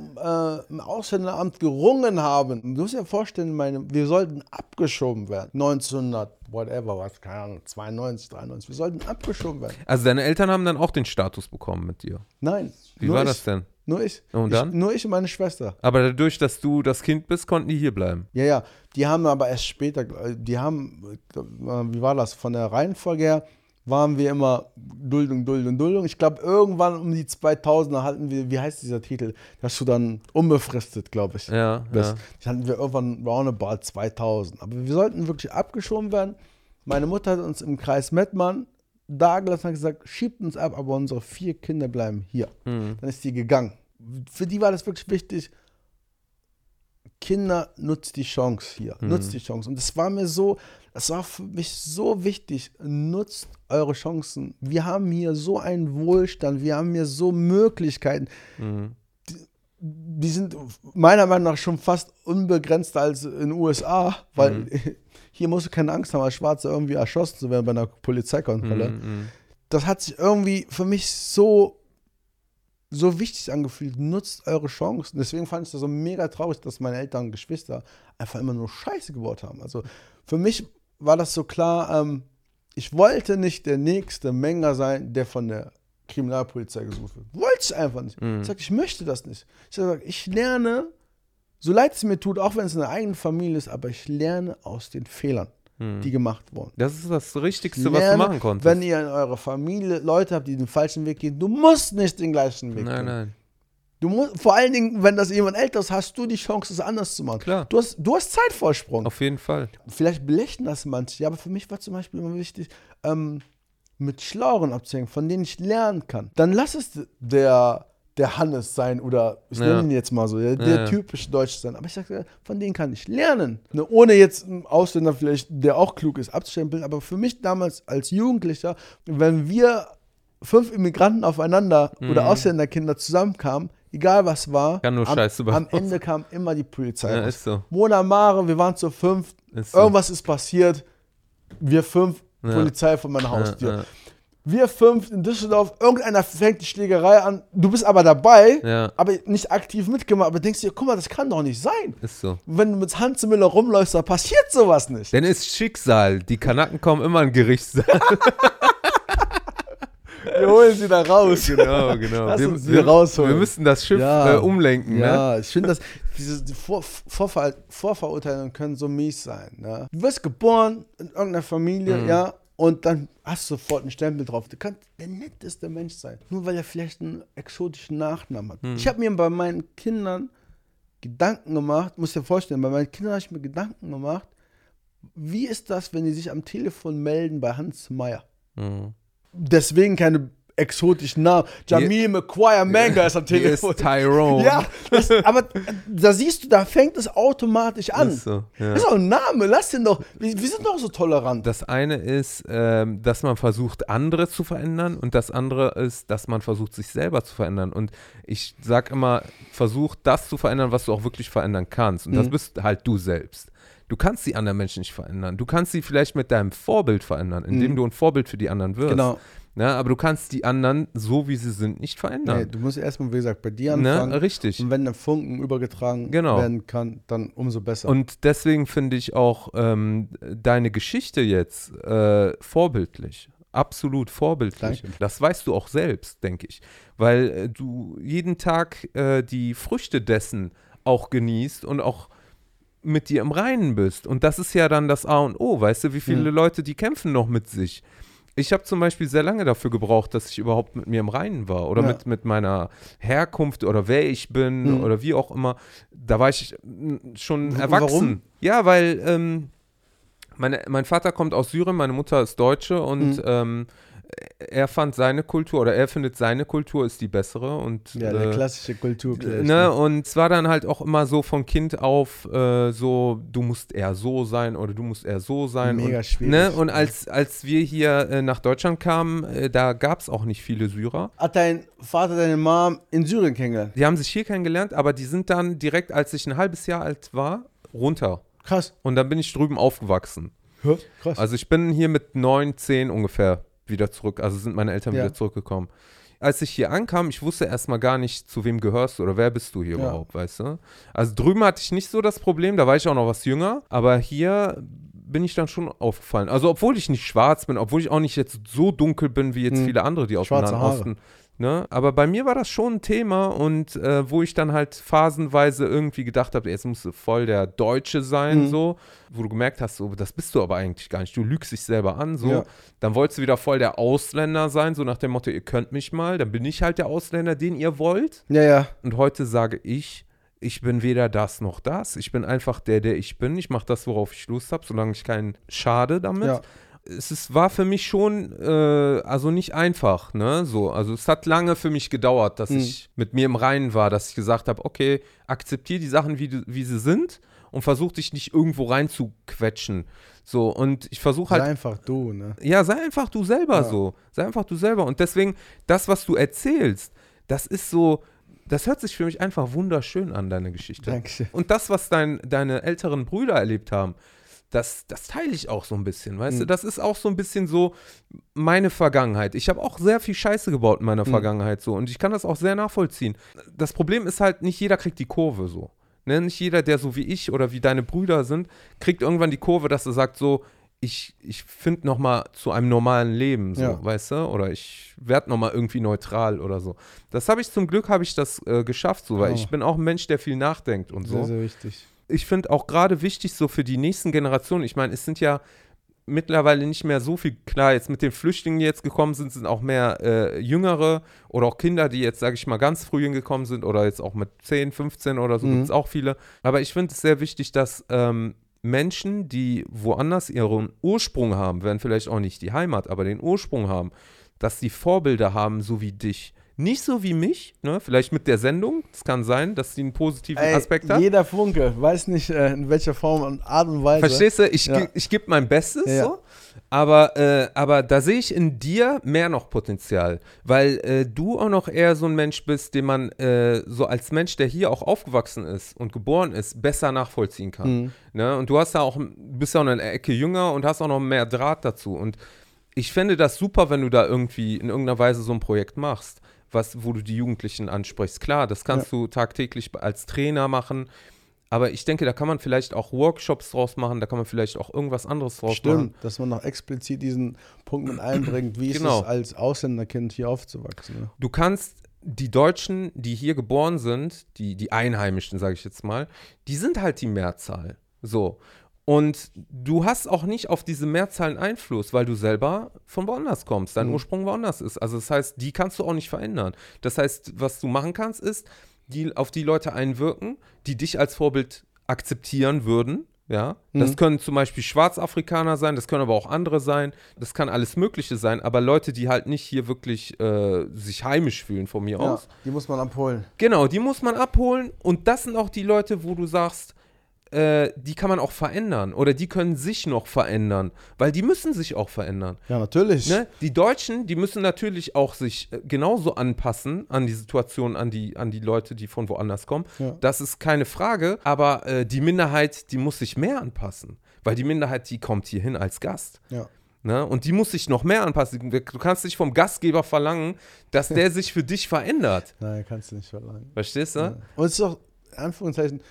äh, im Ausländeramt gerungen haben. Du musst dir vorstellen, meine, wir sollten abgeschoben werden. 1900, whatever, was, keine Ahnung, 92, 93. Wir sollten abgeschoben werden. Also deine Eltern haben dann auch den Status bekommen mit dir. Nein. Wie war ich, das denn? Nur ich. Und ich, dann? Nur ich und meine Schwester. Aber dadurch, dass du das Kind bist, konnten die hier bleiben. Ja, ja. Die haben aber erst später, äh, die haben, äh, wie war das, von der Reihenfolge her waren wir immer Duldung, Duldung, Duldung. Ich glaube, irgendwann um die 2000er hatten wir, wie heißt dieser Titel? Dass du dann unbefristet, glaube ich. Ja, Das, ja. das hatten wir irgendwann roundabout 2000. Aber wir sollten wirklich abgeschoben werden. Meine Mutter hat uns im Kreis Mettmann da gelassen und hat gesagt, schiebt uns ab, aber unsere vier Kinder bleiben hier. Mhm. Dann ist die gegangen. Für die war das wirklich wichtig. Kinder, nutzt die Chance hier. Mhm. Nutzt die Chance. Und das war mir so, das war für mich so wichtig. Nutzt eure Chancen. Wir haben hier so einen Wohlstand. Wir haben hier so Möglichkeiten. Mhm. Die sind meiner Meinung nach schon fast unbegrenzter als in den USA, weil Mhm. hier musst du keine Angst haben, als Schwarzer irgendwie erschossen zu werden bei einer Polizeikontrolle Mhm. das hat sich irgendwie für mich so, so wichtig angefühlt. Nutzt eure Chancen. Deswegen fand ich das so mega traurig, dass meine Eltern und Geschwister einfach immer nur Scheiße gebaut haben. Also für mich war das so klar, ähm, ich wollte nicht der nächste Menger sein, der von der Kriminalpolizei gesucht wird. Wollte ich einfach nicht. Mhm. Ich sagte, ich möchte das nicht. Ich sage, ich lerne, so leid es mir tut, auch wenn es in der eigenen Familie ist, aber ich lerne aus den Fehlern, Mhm. die gemacht wurden. Das ist das Richtigste, was du Lerne, machen konntest. Wenn ihr in eurer Familie Leute habt, die den falschen Weg gehen, du musst nicht den gleichen Weg nein, gehen. nein. Du musst, vor allen Dingen, wenn das jemand älter ist, hast du die Chance, es anders zu machen. Klar. Du hast, du hast Zeitvorsprung. Auf jeden Fall. Vielleicht belächeln das manche, ja, aber für mich war zum Beispiel immer wichtig, ähm, mit Schlaueren abzuhängen, von denen ich lernen kann. Dann lass es der, der Hannes sein oder ich Ja. nenne ihn jetzt mal so, der, der Ja, typische Deutsche sein. Aber ich sage, von denen kann ich lernen. Ne, ohne jetzt einen Ausländer vielleicht, der auch klug ist, abzustempeln. Aber für mich damals als Jugendlicher, wenn wir fünf Immigranten aufeinander oder Ausländerkinder zusammenkamen, egal was war, Mhm. Am, am. Ende kam immer die Polizei. Ja, ist so. Mona Mare, wir waren zu fünf, Ist so. irgendwas ist passiert, wir fünf, Ja. Polizei von meiner Haustür. Ja, Wir fünf in Düsseldorf, irgendeiner fängt die Schlägerei an, du bist aber dabei, Ja. aber nicht aktiv mitgemacht, aber denkst dir, guck mal, das kann doch nicht sein. Ist so. Wenn du mit Hans Müller rumläufst, da passiert sowas nicht. Denn ist Schicksal. Die Kanaken kommen immer in Gerichtssaal. Wir holen sie da raus. genau, genau. Lass uns sie rausholen. wir müssen das Schiff Ja. äh, umlenken. Ne? Ja, ich finde, dass diese die Vor Vorver Vorverurteilungen können so mies sein. Ne? Du wirst geboren in irgendeiner Familie, Mhm. ja, und dann hast du sofort einen Stempel drauf. Du kannst der netteste Mensch sein, nur weil er vielleicht einen exotischen Nachnamen hat. Mhm. Ich habe mir bei meinen Kindern Gedanken gemacht, muss dir vorstellen, bei meinen Kindern habe ich mir Gedanken gemacht, wie ist das, wenn die sich am Telefon melden bei Hans Meyer? Mhm. Deswegen keine exotischen Namen. Jamil McQuire Manga ist am Hier Telefon. ist Tyrone. Ja, das, aber da siehst du, da fängt es automatisch an. Ist so, ja. Das ist auch ein Name, lass den doch. Wir, wir sind doch so tolerant. Das eine ist, ähm, dass man versucht, andere zu verändern und das andere ist, dass man versucht, sich selber zu verändern. Und ich sag immer, versuch das zu verändern, was du auch wirklich verändern kannst. Und das Mhm. bist halt du selbst. Du kannst die anderen Menschen nicht verändern. Du kannst sie vielleicht mit deinem Vorbild verändern, indem Mhm. du ein Vorbild für die anderen wirst. Genau. Ja, aber du kannst die anderen, so wie sie sind, nicht Nee, verändern. du musst erstmal, wie gesagt, bei dir ne? anfangen. Richtig. Und wenn der Funken übergetragen Genau. werden kann, dann umso besser. Und deswegen finde ich auch ähm, deine Geschichte jetzt äh, vorbildlich. Absolut vorbildlich. Danke. Das weißt du auch selbst, denke ich. Weil äh, du jeden Tag äh, die Früchte dessen auch genießt und auch mit dir im Reinen bist. Und das ist ja dann das A und O. Weißt du, wie viele Mhm. Leute, die kämpfen noch mit sich. Ich habe zum Beispiel sehr lange dafür gebraucht, dass ich überhaupt mit mir im Reinen war oder Ja. mit, mit meiner Herkunft oder wer ich bin Mhm. oder wie auch immer. Da war ich schon W- erwachsen. warum? Ja, weil ähm, meine, mein Vater kommt aus Syrien, meine Mutter ist Deutsche und Mhm. ähm, er fand seine Kultur oder er findet seine Kultur ist die bessere und ja, der äh, klassische Kulturclash. Ne, und es war dann halt auch immer so von Kind auf äh, so, du musst eher so sein oder du musst eher so sein. Mega und, schwierig. Ne, und als, als wir hier äh, nach Deutschland kamen, äh, da gab es auch nicht viele Syrer. Hat dein Vater deine Mom in Syrien kennengelernt? Die haben sich hier kennengelernt, aber die sind dann direkt, als ich ein halbes Jahr alt war, runter. Krass. Und dann bin ich drüben aufgewachsen. Hä? Krass. Also ich bin hier mit neun, zehn ungefähr wieder zurück. Also sind meine Eltern Ja. wieder zurückgekommen. Als ich hier ankam, ich wusste erstmal gar nicht, zu wem gehörst du oder wer bist du hier Ja. überhaupt, weißt du? Also drüben hatte ich nicht so das Problem, da war ich auch noch was jünger, aber hier bin ich dann schon aufgefallen. Also obwohl ich nicht schwarz bin, obwohl ich auch nicht jetzt so dunkel bin wie jetzt Mhm. viele andere, die aus dem Nahen. Osten. Ne? Aber bei mir war das schon ein Thema und äh, wo ich dann halt phasenweise irgendwie gedacht habe, jetzt musst du voll der Deutsche sein, Mhm. so, wo du gemerkt hast, so, das bist du aber eigentlich gar nicht. Du lügst dich selber an, so. Ja. Dann wolltest du wieder voll der Ausländer sein, so nach dem Motto, ihr könnt mich mal, dann bin ich halt der Ausländer, den ihr wollt. ja, ja. Und heute sage ich, ich bin weder das noch das. Ich bin einfach der, der ich bin. Ich mache das, worauf ich Lust habe, solange ich keinen schade damit. Ja. Es ist, war für mich schon, äh, also nicht einfach, ne? So, also es hat lange für mich gedauert, dass Mhm. ich mit mir im Reinen war, dass ich gesagt habe, okay, akzeptiere die Sachen, wie, wie sie sind und versuch dich nicht irgendwo reinzuquetschen. So, und ich versuche Sei halt einfach du, ne? ja, sei einfach du selber Ja. so. Sei einfach du selber. Und deswegen, das, was du erzählst, das ist so, das hört sich für mich einfach wunderschön an, deine Geschichte. Dankeschön. Und das, was dein, deine älteren Brüder erlebt haben, das, das teile ich auch so ein bisschen, weißt du? Mhm. Das ist auch so ein bisschen so meine Vergangenheit. Ich habe auch sehr viel Scheiße gebaut in meiner Mhm. Vergangenheit so und ich kann das auch sehr nachvollziehen. Das Problem ist halt, nicht jeder kriegt die Kurve so. Ne? Nicht jeder, der so wie ich oder wie deine Brüder sind, kriegt irgendwann die Kurve, dass er sagt so, ich, ich finde noch mal zu einem normalen Leben, so, Ja. weißt du? Oder ich werde noch mal irgendwie neutral oder so. Das habe ich zum Glück, habe ich das äh, geschafft, so, weil Oh. ich bin auch ein Mensch, der viel nachdenkt und so Sehr, sehr wichtig. ich finde auch gerade wichtig so für die nächsten Generationen, ich meine, es sind ja mittlerweile nicht mehr so viel, klar, jetzt mit den Flüchtlingen, die jetzt gekommen sind, sind auch mehr äh, Jüngere oder auch Kinder, die jetzt, sage ich mal, ganz früh hingekommen sind oder jetzt auch mit 10, 15 oder so, Mhm. gibt es auch viele. Aber ich finde es sehr wichtig, dass ähm, Menschen, die woanders ihren Ursprung haben, werden vielleicht auch nicht die Heimat, aber den Ursprung haben, dass die Vorbilder haben, so wie dich. Nicht so wie mich, ne? vielleicht mit der Sendung, es kann sein, dass sie einen positiven Ey, Aspekt hat. jeder Funke, weiß nicht äh, in welcher Form und Art und Weise. Verstehst du? Ich, Ja. ich gebe mein Bestes Ja. so. Aber, äh, aber da sehe ich in dir mehr noch Potenzial, weil äh, du auch noch eher so ein Mensch bist, den man äh, so als Mensch, der hier auch aufgewachsen ist und geboren ist, besser nachvollziehen kann. Mhm. Ne? Und du hast ja auch, bist ja auch eine Ecke jünger und hast auch noch mehr Draht dazu. Und ich fände das super, wenn du da irgendwie in irgendeiner Weise so ein Projekt machst, was, wo du die Jugendlichen ansprichst. Klar, das kannst du tagtäglich als Trainer machen. Aber ich denke, da kann man vielleicht auch Workshops draus machen, da kann man vielleicht auch irgendwas anderes draus machen. Stimmt, dass man noch explizit diesen Punkt mit einbringt, wie Genau. ist es als Ausländerkind hier aufzuwachsen. Ne? Du kannst die Deutschen, die hier geboren sind, die, die Einheimischen, sage ich jetzt mal, die sind halt die Mehrzahl. So. Und du hast auch nicht auf diese Mehrzahlen Einfluss, weil du selber von woanders kommst, dein Mhm. Ursprung woanders ist. Also das heißt, die kannst du auch nicht verändern. Das heißt, was du machen kannst, ist, die, auf die Leute einwirken, die dich als Vorbild akzeptieren würden. Ja, das Mhm. können zum Beispiel Schwarzafrikaner sein, das können aber auch andere sein, das kann alles Mögliche sein, aber Leute, die halt nicht hier wirklich äh, sich heimisch fühlen von mir Ja, aus. die muss man abholen. Genau, die muss man abholen und das sind auch die Leute, wo du sagst, äh, die kann man auch verändern oder die können sich noch verändern, weil die müssen sich auch verändern. Ja, natürlich. Ne? Die Deutschen, die müssen natürlich auch sich äh, genauso anpassen an die Situation, an die, an die Leute, die von woanders kommen. Ja. Das ist keine Frage, aber äh, die Minderheit, die muss sich mehr anpassen, weil die Minderheit, die kommt hier hin als Gast. Ja. Ne? Und die muss sich noch mehr anpassen. Du kannst nicht vom Gastgeber verlangen, dass der sich für dich verändert. Nein, kannst du nicht verlangen. Verstehst du? Ja. Und es ist doch, in Anführungszeichen,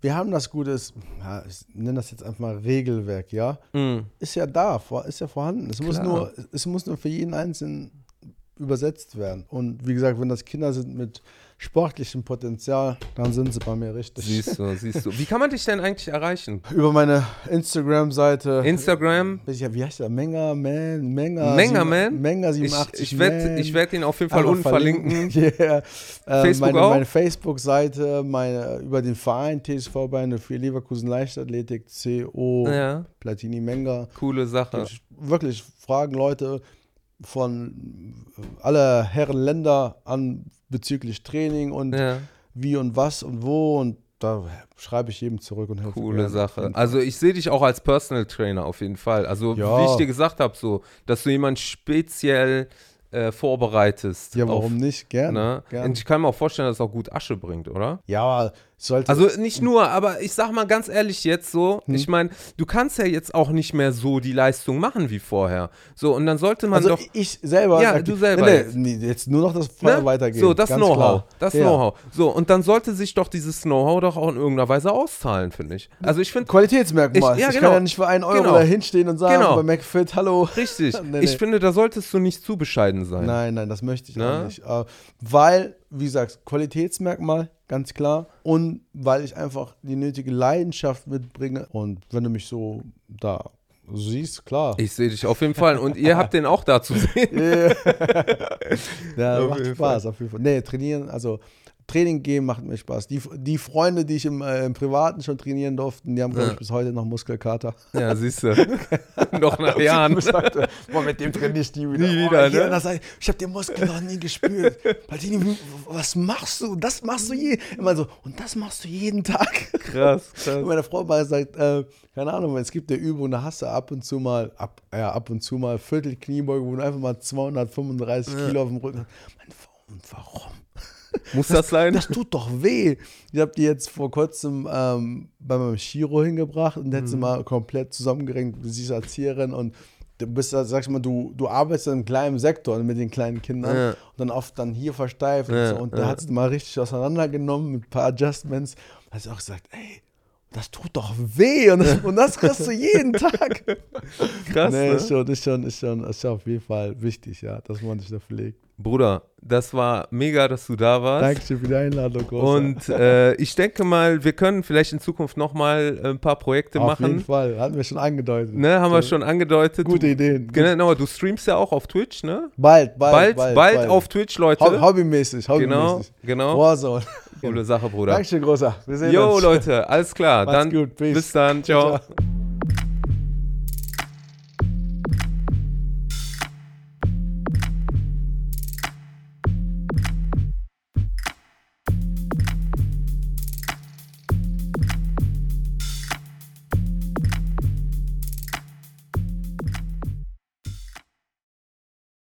wir haben das Gute, ja, ich nenne das jetzt einfach mal Regelwerk, ja. Mm. Ist ja da, ist ja vorhanden. Es muss, nur, es muss nur für jeden Einzelnen übersetzt werden. Und wie gesagt, wenn das Kinder sind mit sportlichem Potenzial, dann sind sie bei mir richtig. Siehst du, siehst du. Wie kann man dich denn eigentlich erreichen? Über meine Instagram-Seite. Instagram? Ja, wie heißt der? Menga Man? Menga, Menga sieben- Man? Menga Ich, 87 ich werde ich werd ihn auf jeden Fall unten verlinken. yeah. Äh, Facebook meine, auch? meine Facebook-Seite, meine, über den Verein TSV Beine für Leverkusen Leichtathletik, CO, Ja, Platini Menga. coole Sache. Ich, wirklich fragen Leute von aller Herren Länder an bezüglich Training und Ja, wie und was und wo und da schreibe ich jedem zurück und helfe coole. Sache. Also ich sehe dich auch als Personal Trainer auf jeden Fall. Also Ja. wie ich dir gesagt habe, so, dass du jemanden speziell äh, vorbereitest. Ja, auf, warum nicht? Gerne. Ne? gerne. Und ich kann mir auch vorstellen, dass es auch gut Asche bringt, oder? Ja, aber sollte. Also nicht nur, aber ich sag mal ganz ehrlich jetzt so, Hm. ich meine, du kannst ja jetzt auch nicht mehr so die Leistung machen wie vorher. So, und dann sollte man also doch. ich selber. Ja, du selber Nee, jetzt. nee, jetzt nur noch das Feuer Ne? weitergehen. So, das Know-how. Das Ja. Know-how. So, und dann sollte sich doch dieses Know-how doch auch in irgendeiner Weise auszahlen, finde ich. Also ich finde, Qualitätsmerkmal. Ich- ja, Ich, genau. kann ja nicht für einen Euro Genau. da hinstehen und sagen Genau. bei McFit, hallo. richtig. Nee, Ich finde, da solltest du nicht zu bescheiden sein. Nein, nein, das möchte ich Ne? auch nicht. Äh, weil, wie gesagt, Qualitätsmerkmal, ganz klar. Und weil ich einfach die nötige Leidenschaft mitbringe. Und wenn du mich so da siehst, klar. Ich sehe dich auf jeden Fall. Und ihr habt den auch da zu sehen. Ja, macht Spaß, auf jeden Fall. Nee, trainieren, also Training gehen macht mir Spaß. Die, die Freunde, die ich im, äh, im Privaten schon trainieren durfte, die haben, glaube Ja. ich, bis heute noch Muskelkater. Ja, siehst du. Noch nach Jahren. Ich sagte, boah, mit dem trainiere ich nie wieder. Nie Oh, wieder, hier, ne? das, ich habe den Muskel noch nie gespürt. Baltini, was machst du? Das machst du je. Immer so, und das machst du jeden Tag. Krass, Und krass. meine Frau mal sagt, äh, keine Ahnung, es gibt eine Übung, da hast du ab und zu mal, ab, ja, ab und zu mal Viertel Kniebeuge, wo du einfach mal 235 Kilo auf dem Rücken hast. Und warum? Muss das sein? Das tut doch weh. Ich habe die jetzt vor kurzem ähm, bei meinem Chiro hingebracht und der hat sie Mhm. mal komplett zusammengerenkt. Du siehst Erzieherin und du bist, da, sag ich mal, du, du arbeitest in einem kleinen Sektor mit den kleinen Kindern Ja. und dann oft dann hier versteift Ja, und so. Und ja. der hat sie mal richtig auseinandergenommen mit ein paar Adjustments. Da hat sie auch gesagt, ey, das tut doch weh und das, und das kriegst du jeden Tag. Krass, nee, ne? ist schon, ist schon, ist schon, ist schon auf jeden Fall wichtig, ja, dass man sich da pflegt. Bruder, das war mega, dass du da warst. Dankeschön für die Einladung, Großer. Und äh, ich denke mal, wir können vielleicht in Zukunft nochmal ein paar Projekte auf jeden machen. Fall, hatten wir schon angedeutet. Ne, haben wir schon angedeutet. Gute du, Ideen. Genau, du streamst ja auch auf Twitch, ne? Bald, bald, Bald, bald, auf Twitch, Leute. Ho hobbymäßig, genau, hobbymäßig. genau. Warzone. Coole Sache, Bruder. Dankeschön, Großer. Wir sehen Jo, uns. Leute, alles klar. Macht's Dann gut. Peace. bis dann. Ciao. Ciao.